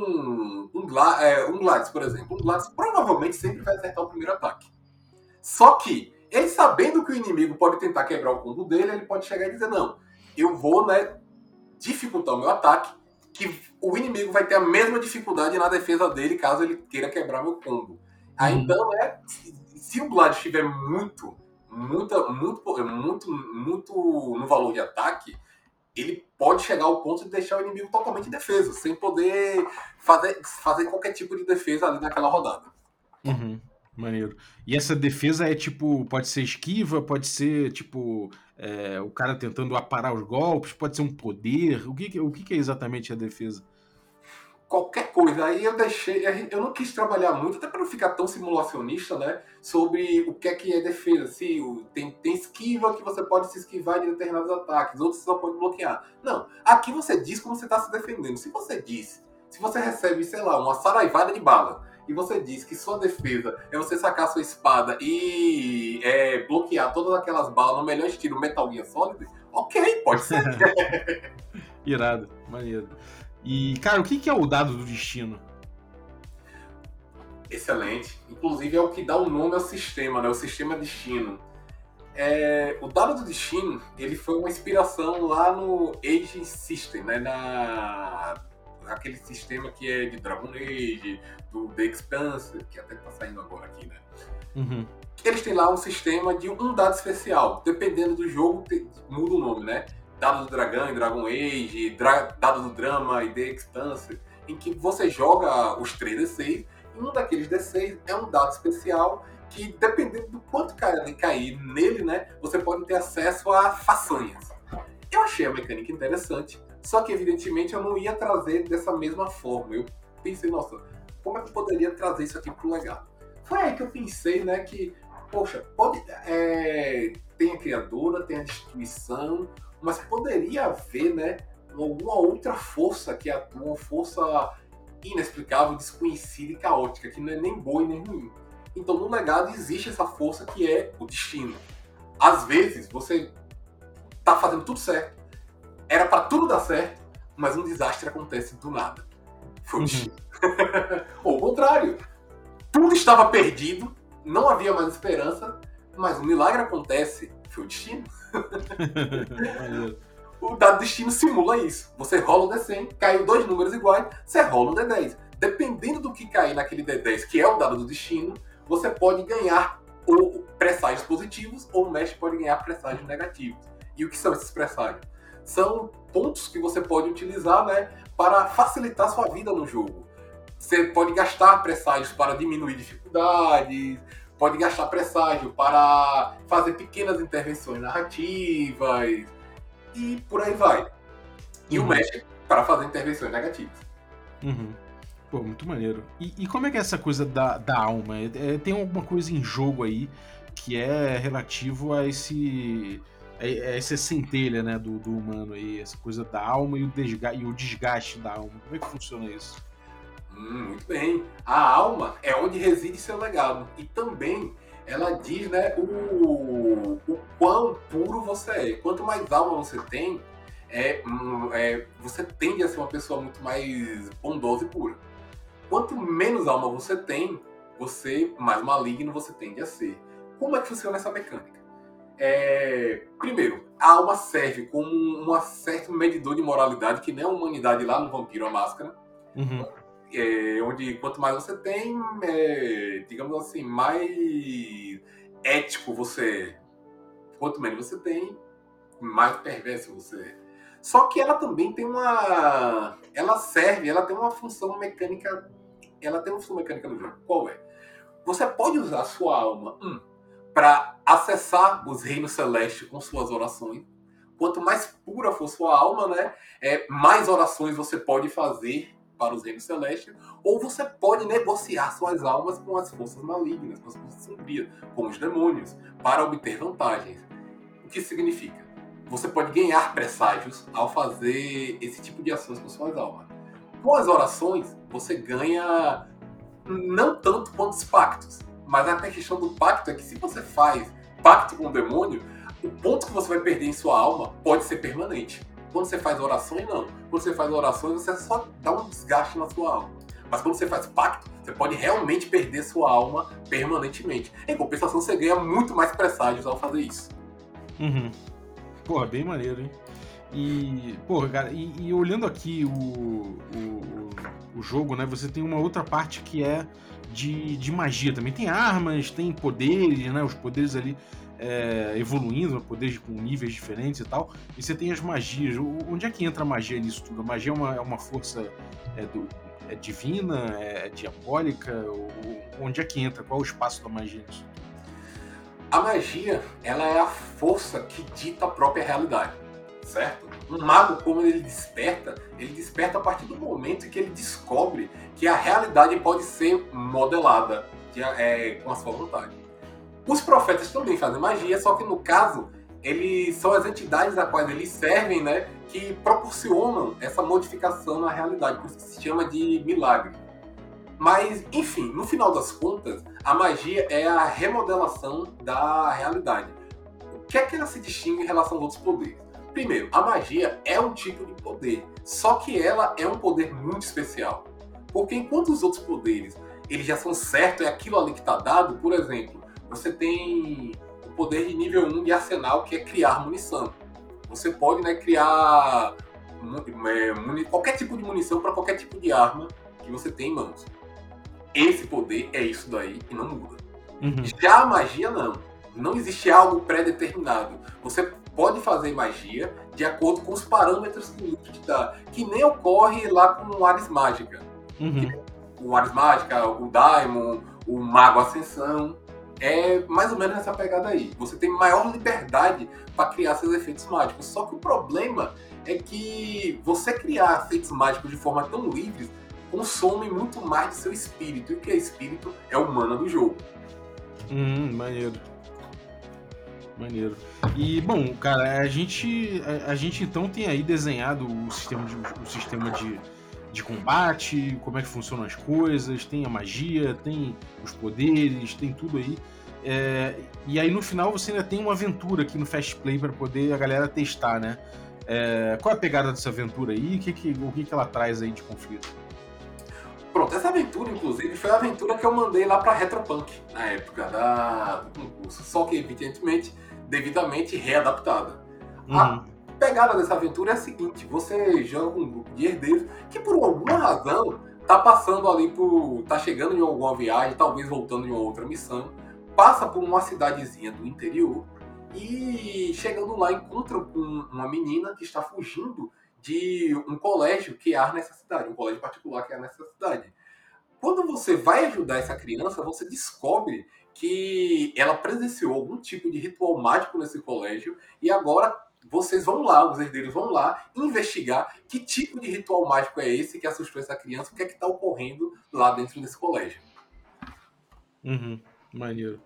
um, Gla é, um Gladys, por exemplo, um Gladys provavelmente sempre vai acertar o primeiro ataque. Só que, ele sabendo que o inimigo pode tentar quebrar o combo dele, ele pode chegar e dizer: Não, eu vou né, dificultar o meu ataque, que o inimigo vai ter a mesma dificuldade na defesa dele caso ele queira quebrar meu combo. Aí uhum. então, né, se o Glad estiver muito, muito, muito, muito, muito no valor de ataque, ele pode chegar ao ponto de deixar o inimigo totalmente defesa, sem poder fazer, fazer qualquer tipo de defesa ali naquela rodada. Uhum, maneiro. E essa defesa é tipo, pode ser esquiva, pode ser tipo é, o cara tentando aparar os golpes, pode ser um poder. O que, o que é exatamente a defesa? Qualquer coisa. Aí eu deixei, eu não quis trabalhar muito, até para não ficar tão simulacionista, né? Sobre o que é que é defesa. Se tem, tem esquiva que você pode se esquivar de determinados ataques, outros só pode bloquear. Não. Aqui você diz como você está se defendendo. Se você diz, se você recebe, sei lá, uma saraivada de bala. E você diz que sua defesa é você sacar sua espada e é, bloquear todas aquelas balas no melhor estilo Metal Gear Solid, ok, pode ser. Irado, maneiro. E, cara, o que é o dado do destino? Excelente. Inclusive é o que dá o nome ao sistema, né? O sistema destino. É, o dado do destino, ele foi uma inspiração lá no Age System, né? Na aquele sistema que é de Dragon Age, do The Expanse, que até tá saindo agora aqui, né? Uhum. Eles têm lá um sistema de um dado especial. Dependendo do jogo, muda o nome, né? Dado do Dragão e Dragon Age, Dra do Drama e The Expanse, em que você joga os 3 D6 e um daqueles D6 é um dado especial que, dependendo do quanto cair nele, né, você pode ter acesso a façanhas. Eu achei a mecânica interessante, só que evidentemente eu não ia trazer dessa mesma forma. Eu pensei, nossa, como é que eu poderia trazer isso aqui pro legado? Foi aí que eu pensei, né, que, poxa, pode, é, tem a criadora, tem a destruição, mas poderia haver, né, alguma outra força que atua, uma força inexplicável, desconhecida e caótica, que não é nem boa e nem ruim. Então, no legado existe essa força que é o destino. Às vezes, você tá fazendo tudo certo, era para tudo dar certo, mas um desastre acontece do nada. Foi o uhum. destino. Ou o contrário, tudo estava perdido, não havia mais esperança, mas um milagre acontece, foi o destino. o dado destino simula isso. Você rola o D100, caiu dois números iguais, você rola o D10. Dependendo do que cair naquele D10, que é o dado do destino, você pode ganhar ou presságios positivos ou o mestre pode ganhar presságios negativos. E o que são esses presságios? São pontos que você pode utilizar né, para facilitar sua vida no jogo. Você pode gastar presságios para diminuir dificuldades, pode gastar presságio para fazer pequenas intervenções narrativas e por aí vai. E uhum. o Magic para fazer intervenções negativas. Uhum. Pô, muito maneiro. E, e, como é que é essa coisa da, da alma? É, é, tem alguma coisa em jogo aí que é relativo a esse. A, a essa centelha né, do, do humano aí, essa coisa da alma e o, desga e o desgaste da alma. Como é que funciona isso? Hum, muito bem. A alma é onde reside seu legado. E também ela diz, né, o, o quão puro você é. Quanto mais alma você tem, é, hum, é, você tende a ser uma pessoa muito mais bondosa e pura. Quanto menos alma você tem, você mais maligno você tende a ser. Como é que funciona essa mecânica? É, primeiro, a alma serve como um certo medidor de moralidade, que nem a humanidade lá no Vampiro a Máscara. Uhum. É, onde quanto mais você tem, é, digamos assim, mais ético você é. Quanto menos você tem, mais perverso você é. Só que ela também tem uma. Ela serve, ela tem uma função mecânica. Ela tem uma função mecânica no jogo. Qual é? Você pode usar a sua alma um, para acessar os reinos celestes com suas orações. Quanto mais pura for sua alma, né, é, mais orações você pode fazer para os reinos celestes, ou você pode negociar suas almas com as forças malignas, com as forças sombrias, com os demônios, para obter vantagens. O que significa? Você pode ganhar presságios ao fazer esse tipo de ações com suas almas. Com as orações, você ganha não tanto quanto os pactos, mas a questão do pacto é que se você faz pacto com o demônio, o ponto que você vai perder em sua alma pode ser permanente. Quando você faz orações, não. Quando você faz orações, você só dá um desgaste na sua alma. Mas quando você faz pacto, você pode realmente perder sua alma permanentemente. Em compensação, você ganha muito mais presságios ao fazer isso. Uhum. Porra, bem maneiro, hein? E, porra, cara, e, e olhando aqui o, o, o, jogo, né? Você tem uma outra parte que é de, de magia também. Tem armas, tem poderes, né? Os poderes ali é, evoluindo, poderes com níveis diferentes e tal. E você tem as magias. Onde é que entra a magia nisso tudo? A magia é uma, é uma força é, do, é divina, é, é diabólica? Onde é que entra? Qual é o espaço da magia nisso? A magia, ela é a força que dita a própria realidade, certo? Um mago, como ele desperta, ele desperta a partir do momento que ele descobre que a realidade pode ser modelada de, é, com a sua vontade. Os profetas também fazem magia, só que no caso, eles são as entidades a quais eles servem, né, que proporcionam essa modificação na realidade, por isso que se chama de milagre. Mas, enfim, no final das contas, a magia é a remodelação da realidade. O que é que ela se distingue em relação aos outros poderes? Primeiro, a magia é um tipo de poder, só que ela é um poder muito especial. Porque enquanto os outros poderes eles já são certos, é aquilo ali que está dado, por exemplo, você tem o poder de nível 1 de arsenal, que é criar munição. Você pode né, criar é, qualquer tipo de munição para qualquer tipo de arma que você tem em mãos. Esse poder é isso daí e não muda. Uhum. Já a magia, não. Não existe algo pré-determinado. Você pode fazer magia de acordo com os parâmetros que o livro te dá, que nem ocorre lá com o Ares Mágica. Uhum. O Ares Mágica, o Daimon, o Mago Ascensão é mais ou menos essa pegada aí. Você tem maior liberdade para criar seus efeitos mágicos. Só que o problema é que você criar efeitos mágicos de forma tão livre consome muito mais de seu espírito. E o que é espírito é o mana do jogo. Hum, maneiro. Maneiro. E, bom, cara, a gente, a, a gente então tem aí desenhado o sistema de, o sistema de, de combate, como é que funcionam as coisas, tem a magia, tem os poderes, tem tudo aí. É, e aí no final você ainda tem uma aventura aqui no Fast Play para poder a galera testar, né? É, qual é a pegada dessa aventura aí? O que, que, o que, que ela traz aí de conflito? Pronto, essa aventura, inclusive, foi a aventura que eu mandei lá pra Retropunk na época da, do concurso. Só que, evidentemente, devidamente readaptada. Uhum. A pegada dessa aventura é a seguinte: você joga um grupo de herdeiros que por alguma razão tá passando ali por. tá chegando em alguma viagem, talvez voltando em uma outra missão, passa por uma cidadezinha do interior e chegando lá encontra uma menina que está fugindo de um colégio que há nessa cidade, um colégio particular que há nessa cidade. Quando você vai ajudar essa criança, você descobre que ela presenciou algum tipo de ritual mágico nesse colégio e agora vocês vão lá, os herdeiros vão lá investigar que tipo de ritual mágico é esse que assustou essa criança, o que é que está ocorrendo lá dentro desse colégio. Uhum, maneiro.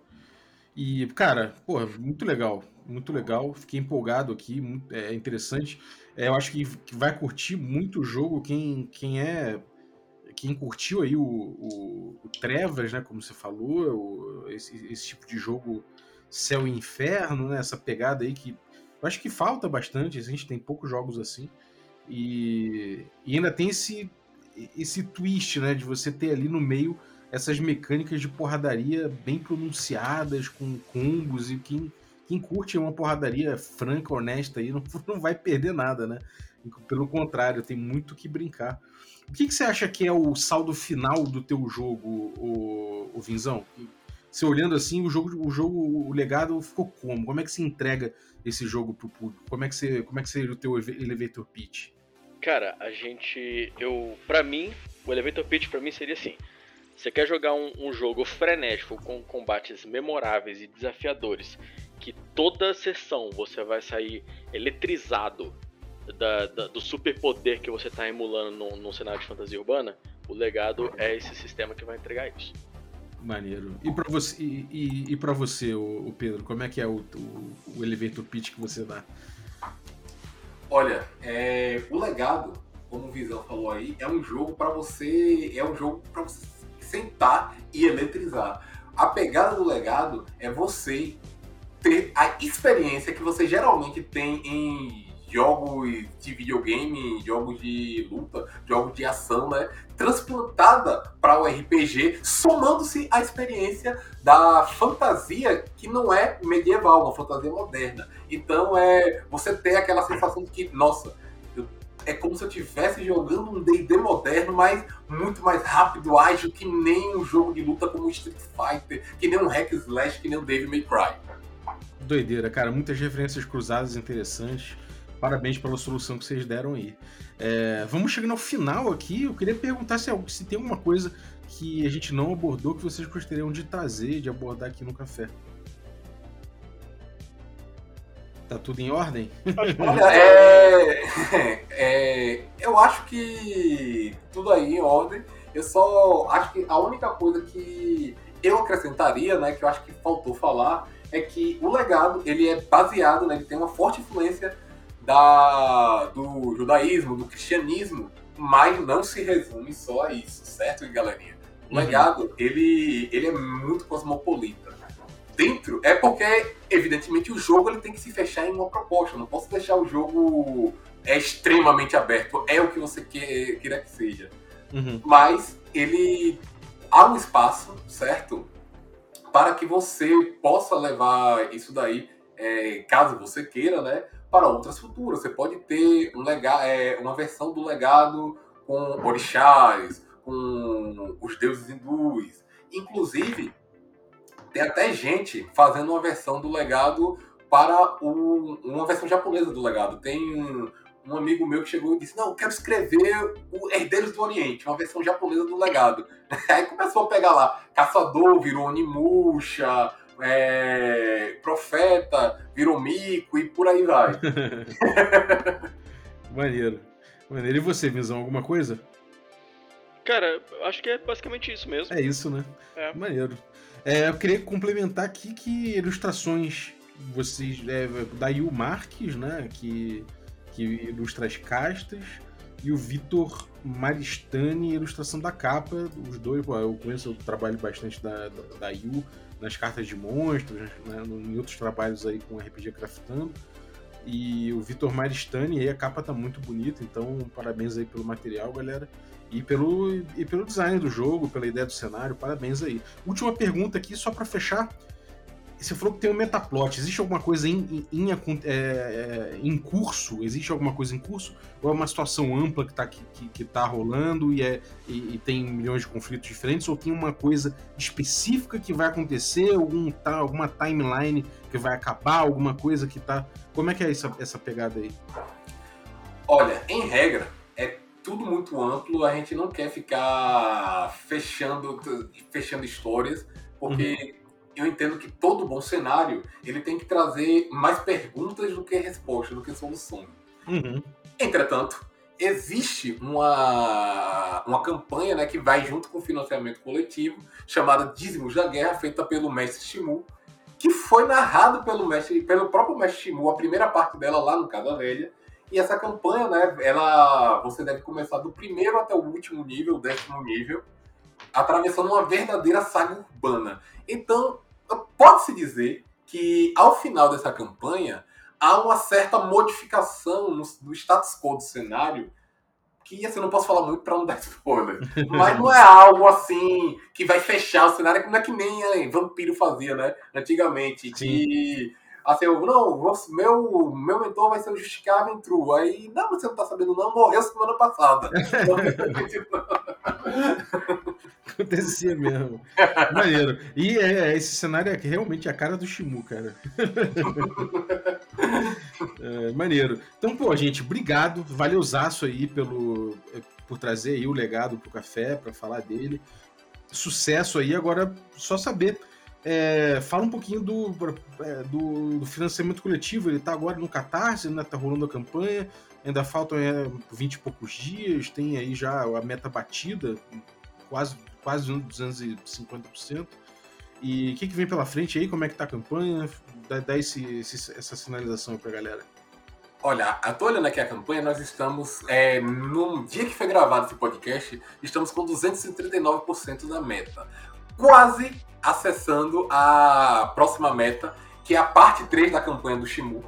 E, cara, porra, muito legal, muito legal. Fiquei empolgado aqui, é interessante. É, eu acho que, que vai curtir muito o jogo quem, quem é quem curtiu aí o, o, o Trevas, né, como você falou, o, esse, esse, tipo de jogo céu e inferno, né, essa pegada aí que eu acho que falta bastante, a gente tem poucos jogos assim, e, e ainda tem esse, esse twist, né, de você ter ali no meio essas mecânicas de porradaria bem pronunciadas, com combos, e quem, quem curte uma porradaria franca, honesta aí, não, não vai perder nada, né? Pelo contrário, tem muito que brincar. O que, que você acha que é o saldo final do teu jogo, o, o Vinzão? Você olhando assim, o jogo, o jogo, o legado ficou como? Como é que se entrega esse jogo pro público? Como é que você, como é que seria o teu elevator pitch? Cara, a gente, eu, para mim, o elevator pitch para mim seria assim: você quer jogar um, um, jogo frenético com combates memoráveis e desafiadores, que toda sessão você vai sair eletrizado da, da, do superpoder que você está emulando no cenário de fantasia urbana, o legado é esse sistema que vai entregar isso. Maneiro. E para você, e, e, pra você o, o, Pedro, como é que é o, o, o elevator pitch que você dá? Olha, é, o legado, como o Visão falou aí, é um jogo para você, é um jogo para você sentar e eletrizar. A pegada do legado é você ter a experiência que você geralmente tem em jogos de videogame, jogos de luta, jogos de ação, né? Transplantada para o RPG, somando-se à experiência da fantasia que não é medieval, uma fantasia moderna. Então é você ter aquela sensação de que, nossa, é como se eu estivesse jogando um D&D moderno, mas muito mais rápido, ágil, que nem um jogo de luta como Street Fighter, que nem um hack slash, que nem um Devil May Cry. Doideira, cara, muitas referências cruzadas interessantes. Parabéns pela solução que vocês deram aí. É, vamos chegando ao final aqui. Eu queria perguntar se, se tem alguma coisa que a gente não abordou que vocês gostariam de trazer, de abordar aqui no café. Tá tudo em ordem? Olha, é, é, eu acho que tudo aí em ordem. Eu só acho que a única coisa que eu acrescentaria, né, que eu acho que faltou falar, é que o legado ele é baseado, né, ele tem uma forte influência da, do judaísmo, do cristianismo, mas não se resume só a isso, certo, galerinha? O uhum. legado, ele, ele é muito cosmopolita. Dentro, é porque, evidentemente, o jogo ele tem que se fechar em uma proposta. Eu não posso deixar o jogo é extremamente aberto, é o que você quer, queira que seja. Uhum. Mas ele há um espaço, certo? Para que você possa levar isso daí, é, caso você queira, né? Para outras futuras. Você pode ter um legado, é, uma versão do legado com orixás, com os deuses hindus. Inclusive, tem até gente fazendo uma versão do legado para o, uma versão japonesa do legado. Tem um, um, amigo meu que chegou e disse: Não, eu quero escrever o Herdeiros do Oriente, uma versão japonesa do legado. Aí começou a pegar lá: Caçador virou Onimusha, é, profeta, virou mico e por aí vai. Maneiro. Maneiro. E você, Visão, alguma coisa? Cara, acho que é basicamente isso mesmo. É isso, né? É. Maneiro. É, eu queria complementar aqui que ilustrações vocês é, da Yu Marques, né? Que, que ilustra as castas, e o Vitor Maristani, ilustração da capa. Os dois, eu conheço, eu trabalho bastante da, da, da Yu nas cartas de monstros, né, em outros trabalhos aí com RPG Craftando. E o Vitor Maristani, aí a capa tá muito bonita, então parabéns aí pelo material, galera. E pelo, e pelo design do jogo, pela ideia do cenário, parabéns aí. Última pergunta aqui, só para fechar. Você falou que tem um metaplot. Existe alguma coisa em, em, em, é, em, curso? Existe alguma coisa em curso? Ou é uma situação ampla que está que, que, que tá rolando e, é, e, e, tem milhões de conflitos diferentes? Ou tem uma coisa específica que vai acontecer? Algum, tá, alguma timeline que vai acabar? Alguma coisa que tá. Como é que é essa, essa pegada aí? Olha, em regra, é tudo muito amplo. A gente não quer ficar fechando, fechando histórias, porque. Uhum eu entendo que todo bom cenário ele tem que trazer mais perguntas do que respostas, do que soluções. Uhum. Entretanto, existe uma, uma campanha né, que vai junto com o financiamento coletivo, chamada Dízimos da Guerra, feita pelo mestre Shimu, que foi narrado pelo, mestre, pelo próprio mestre Shimu, a primeira parte dela lá no Casa Velha, E essa campanha, né, ela, você deve começar do primeiro até o último nível, o décimo nível, atravessando uma verdadeira saga urbana. Então, pode-se dizer que ao final dessa campanha há uma certa modificação no, no status quo do cenário que assim, eu não posso falar muito para não dar spoiler. Mas não é algo assim que vai fechar o cenário, não é que nem é, Vampiro fazia, né? Antigamente. Sim. Que assim, eu, não, meu, meu mentor vai ser o Justificável em True. Aí, não, você não tá sabendo, não, morreu semana passada. Acontecia mesmo. Maneiro. E é, esse cenário é realmente a cara do Shimu, cara. é, maneiro. Então, pô, gente, obrigado. Valeuzaço aí pelo, é, por trazer aí o legado pro café, para falar dele. Sucesso aí. Agora, só saber. É, fala um pouquinho do, é, do, do, financiamento coletivo. Ele está agora no Catarse, ainda está rolando a campanha. Ainda faltam é, 20 e poucos dias. Tem aí já a meta batida, quase quase 250%. E o que, que vem pela frente aí? Como é que tá a campanha? Dá, dá esse, esse, essa sinalização para a galera. Olha, tô olhando aqui a campanha, nós estamos, é, no dia que foi gravado esse podcast, estamos com 239% da meta. Quase acessando a próxima meta, que é a parte 3 da campanha do Shimu.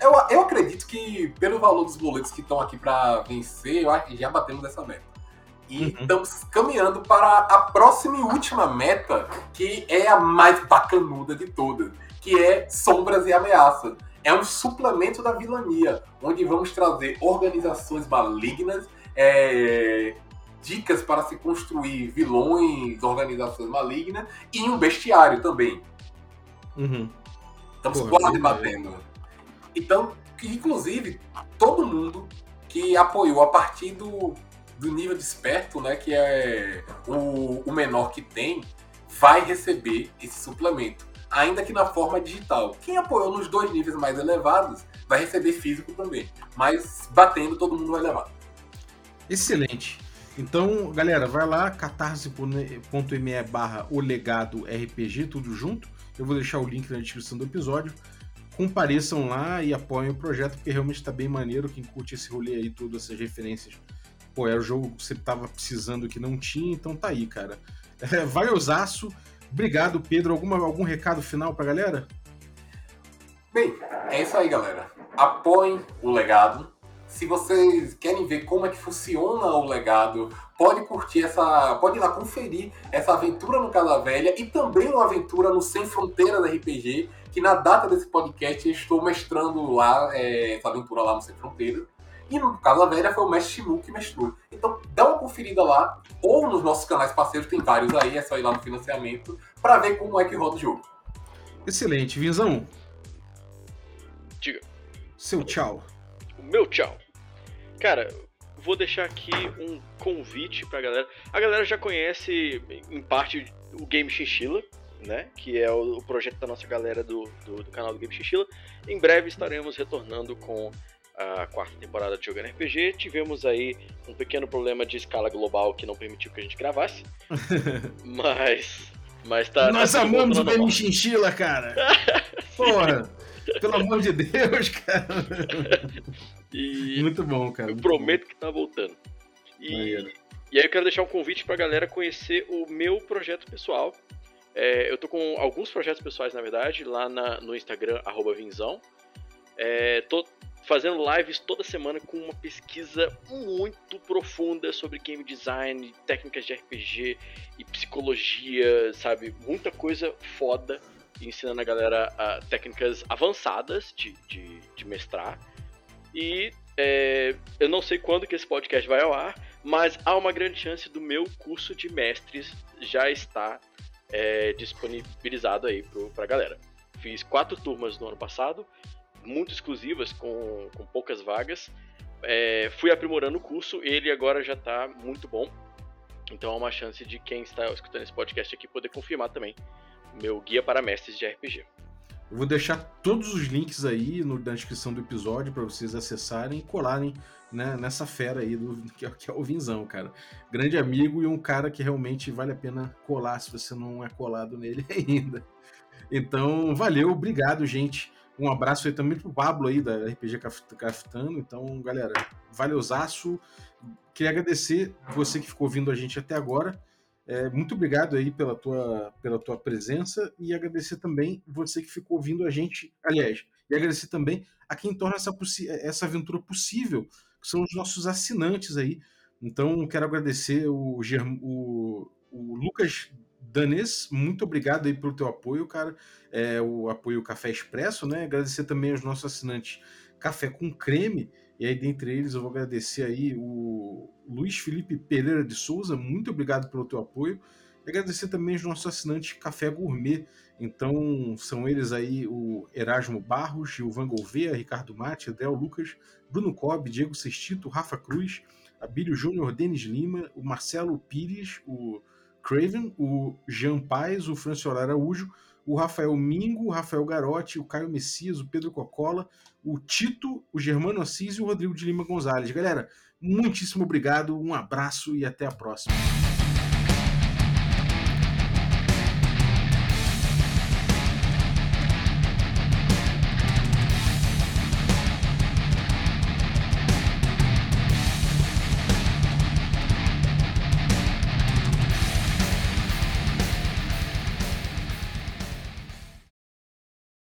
Eu, eu acredito que, pelo valor dos boletos que estão aqui para vencer, eu acho que já batemos essa meta. E uhum. estamos caminhando para a próxima e última meta, que é a mais bacanuda de todas, que é Sombras e Ameaças. É um suplemento da vilania, onde vamos trazer organizações malignas, é, dicas para se construir vilões, organizações malignas e um bestiário também. Uhum. Estamos Porra, quase batendo. Então, inclusive, todo mundo que apoiou a partir do do nível de esperto, né, que é o, o menor que tem, vai receber esse suplemento, ainda que na forma digital. Quem apoiou nos dois níveis mais elevados vai receber físico também, mas batendo todo mundo vai levar. Excelente. Então, galera, vai lá, catarse.me barra o legado RPG, tudo junto. Eu vou deixar o link na descrição do episódio. Compareçam lá e apoiem o projeto, porque realmente está bem maneiro. Quem curte esse rolê aí, todas essas referências pô, era o jogo que você tava precisando que não tinha, então tá aí, cara. É, valeuzaço. Obrigado, Pedro. Alguma, algum recado final pra galera? Bem, é isso aí, galera. Apoiem o legado. Se vocês querem ver como é que funciona o legado, pode curtir essa. Pode ir lá conferir essa aventura no Casa Velha e também uma aventura no Sem Fronteiras RPG, que na data desse podcast eu estou mestrando lá, é, essa aventura lá no Sem Fronteiras. E no Casa Velha foi o Mestre Shimu que mestrou. Então dá uma conferida lá, ou nos nossos canais parceiros, tem vários aí, é só ir lá no financiamento, para ver como é que roda o jogo. Excelente. Vinzão? Diga. Seu tchau. Meu tchau. Cara, vou deixar aqui um convite pra galera. A galera já conhece, em parte, o Game Chinchilla, né? Que é o, projeto da nossa galera do, do, do canal do Game Chinchilla. Em breve estaremos retornando com a quarta temporada de Jogando RPG. Tivemos aí um pequeno problema de escala global que não permitiu que a gente gravasse. mas. Mas tá. Nós tá amamos o Game Chinchila, cara! Porra! Pelo amor de Deus, cara! E muito bom, cara. Eu prometo bom. que tá voltando. E, e aí eu quero deixar um convite pra galera conhecer o meu projeto pessoal. É, eu tô com alguns projetos pessoais, na verdade, lá na, no Instagram, arroba Vinzão. É, tô fazendo lives toda semana com uma pesquisa muito profunda sobre game design, técnicas de RPG e psicologia, sabe? Muita coisa foda ensinando a galera uh, técnicas avançadas de, de, de mestrar. E é, eu não sei quando que esse podcast vai ao ar, mas há uma grande chance do meu curso de mestres já estar é, disponibilizado aí pro, pra galera. Fiz quatro turmas no ano passado, muito exclusivas, com, com poucas vagas. É, fui aprimorando o curso, ele agora já está muito bom. Então há uma chance de quem está escutando esse podcast aqui poder confirmar também meu guia para mestres de RPG. Eu vou deixar todos os links aí no, na descrição do episódio para vocês acessarem e colarem né, nessa fera aí do, que, é, que é o Vinzão, cara. Grande amigo e um cara que realmente vale a pena colar se você não é colado nele ainda. Então, valeu, obrigado, gente. Um abraço aí também pro Pablo aí da RPG Craftando. Então, galera, valeuzaço. Queria agradecer você que ficou ouvindo a gente até agora. É, muito obrigado aí pela tua, pela tua presença e agradecer também você que ficou ouvindo a gente, aliás, e agradecer também a quem torna essa, essa aventura possível, que são os nossos assinantes aí. Então, quero agradecer o, o, o Lucas Danes, muito obrigado aí pelo teu apoio, cara. É, o apoio Café Expresso, né? Agradecer também aos nossos assinantes Café com Creme. E aí, dentre eles, eu vou agradecer aí o Luiz Felipe Pereira de Souza, muito obrigado pelo teu apoio. E agradecer também os nossos assinantes Café Gourmet. Então, são eles aí o Erasmo Barros, Gilvan Gouveia, Ricardo Mate, Adel Lucas, Bruno Cobb, Diego Sestito, Rafa Cruz, Abílio Júnior, Denis Lima, o Marcelo Pires, o Craven, o Jean Paes, o François Araújo, o Rafael Mingo, o Rafael Garotti, o Caio Messias, o Pedro Cocola, o Tito, o Germano Assis e o Rodrigo de Lima Gonzalez. Galera, muitíssimo obrigado, um abraço e até a próxima.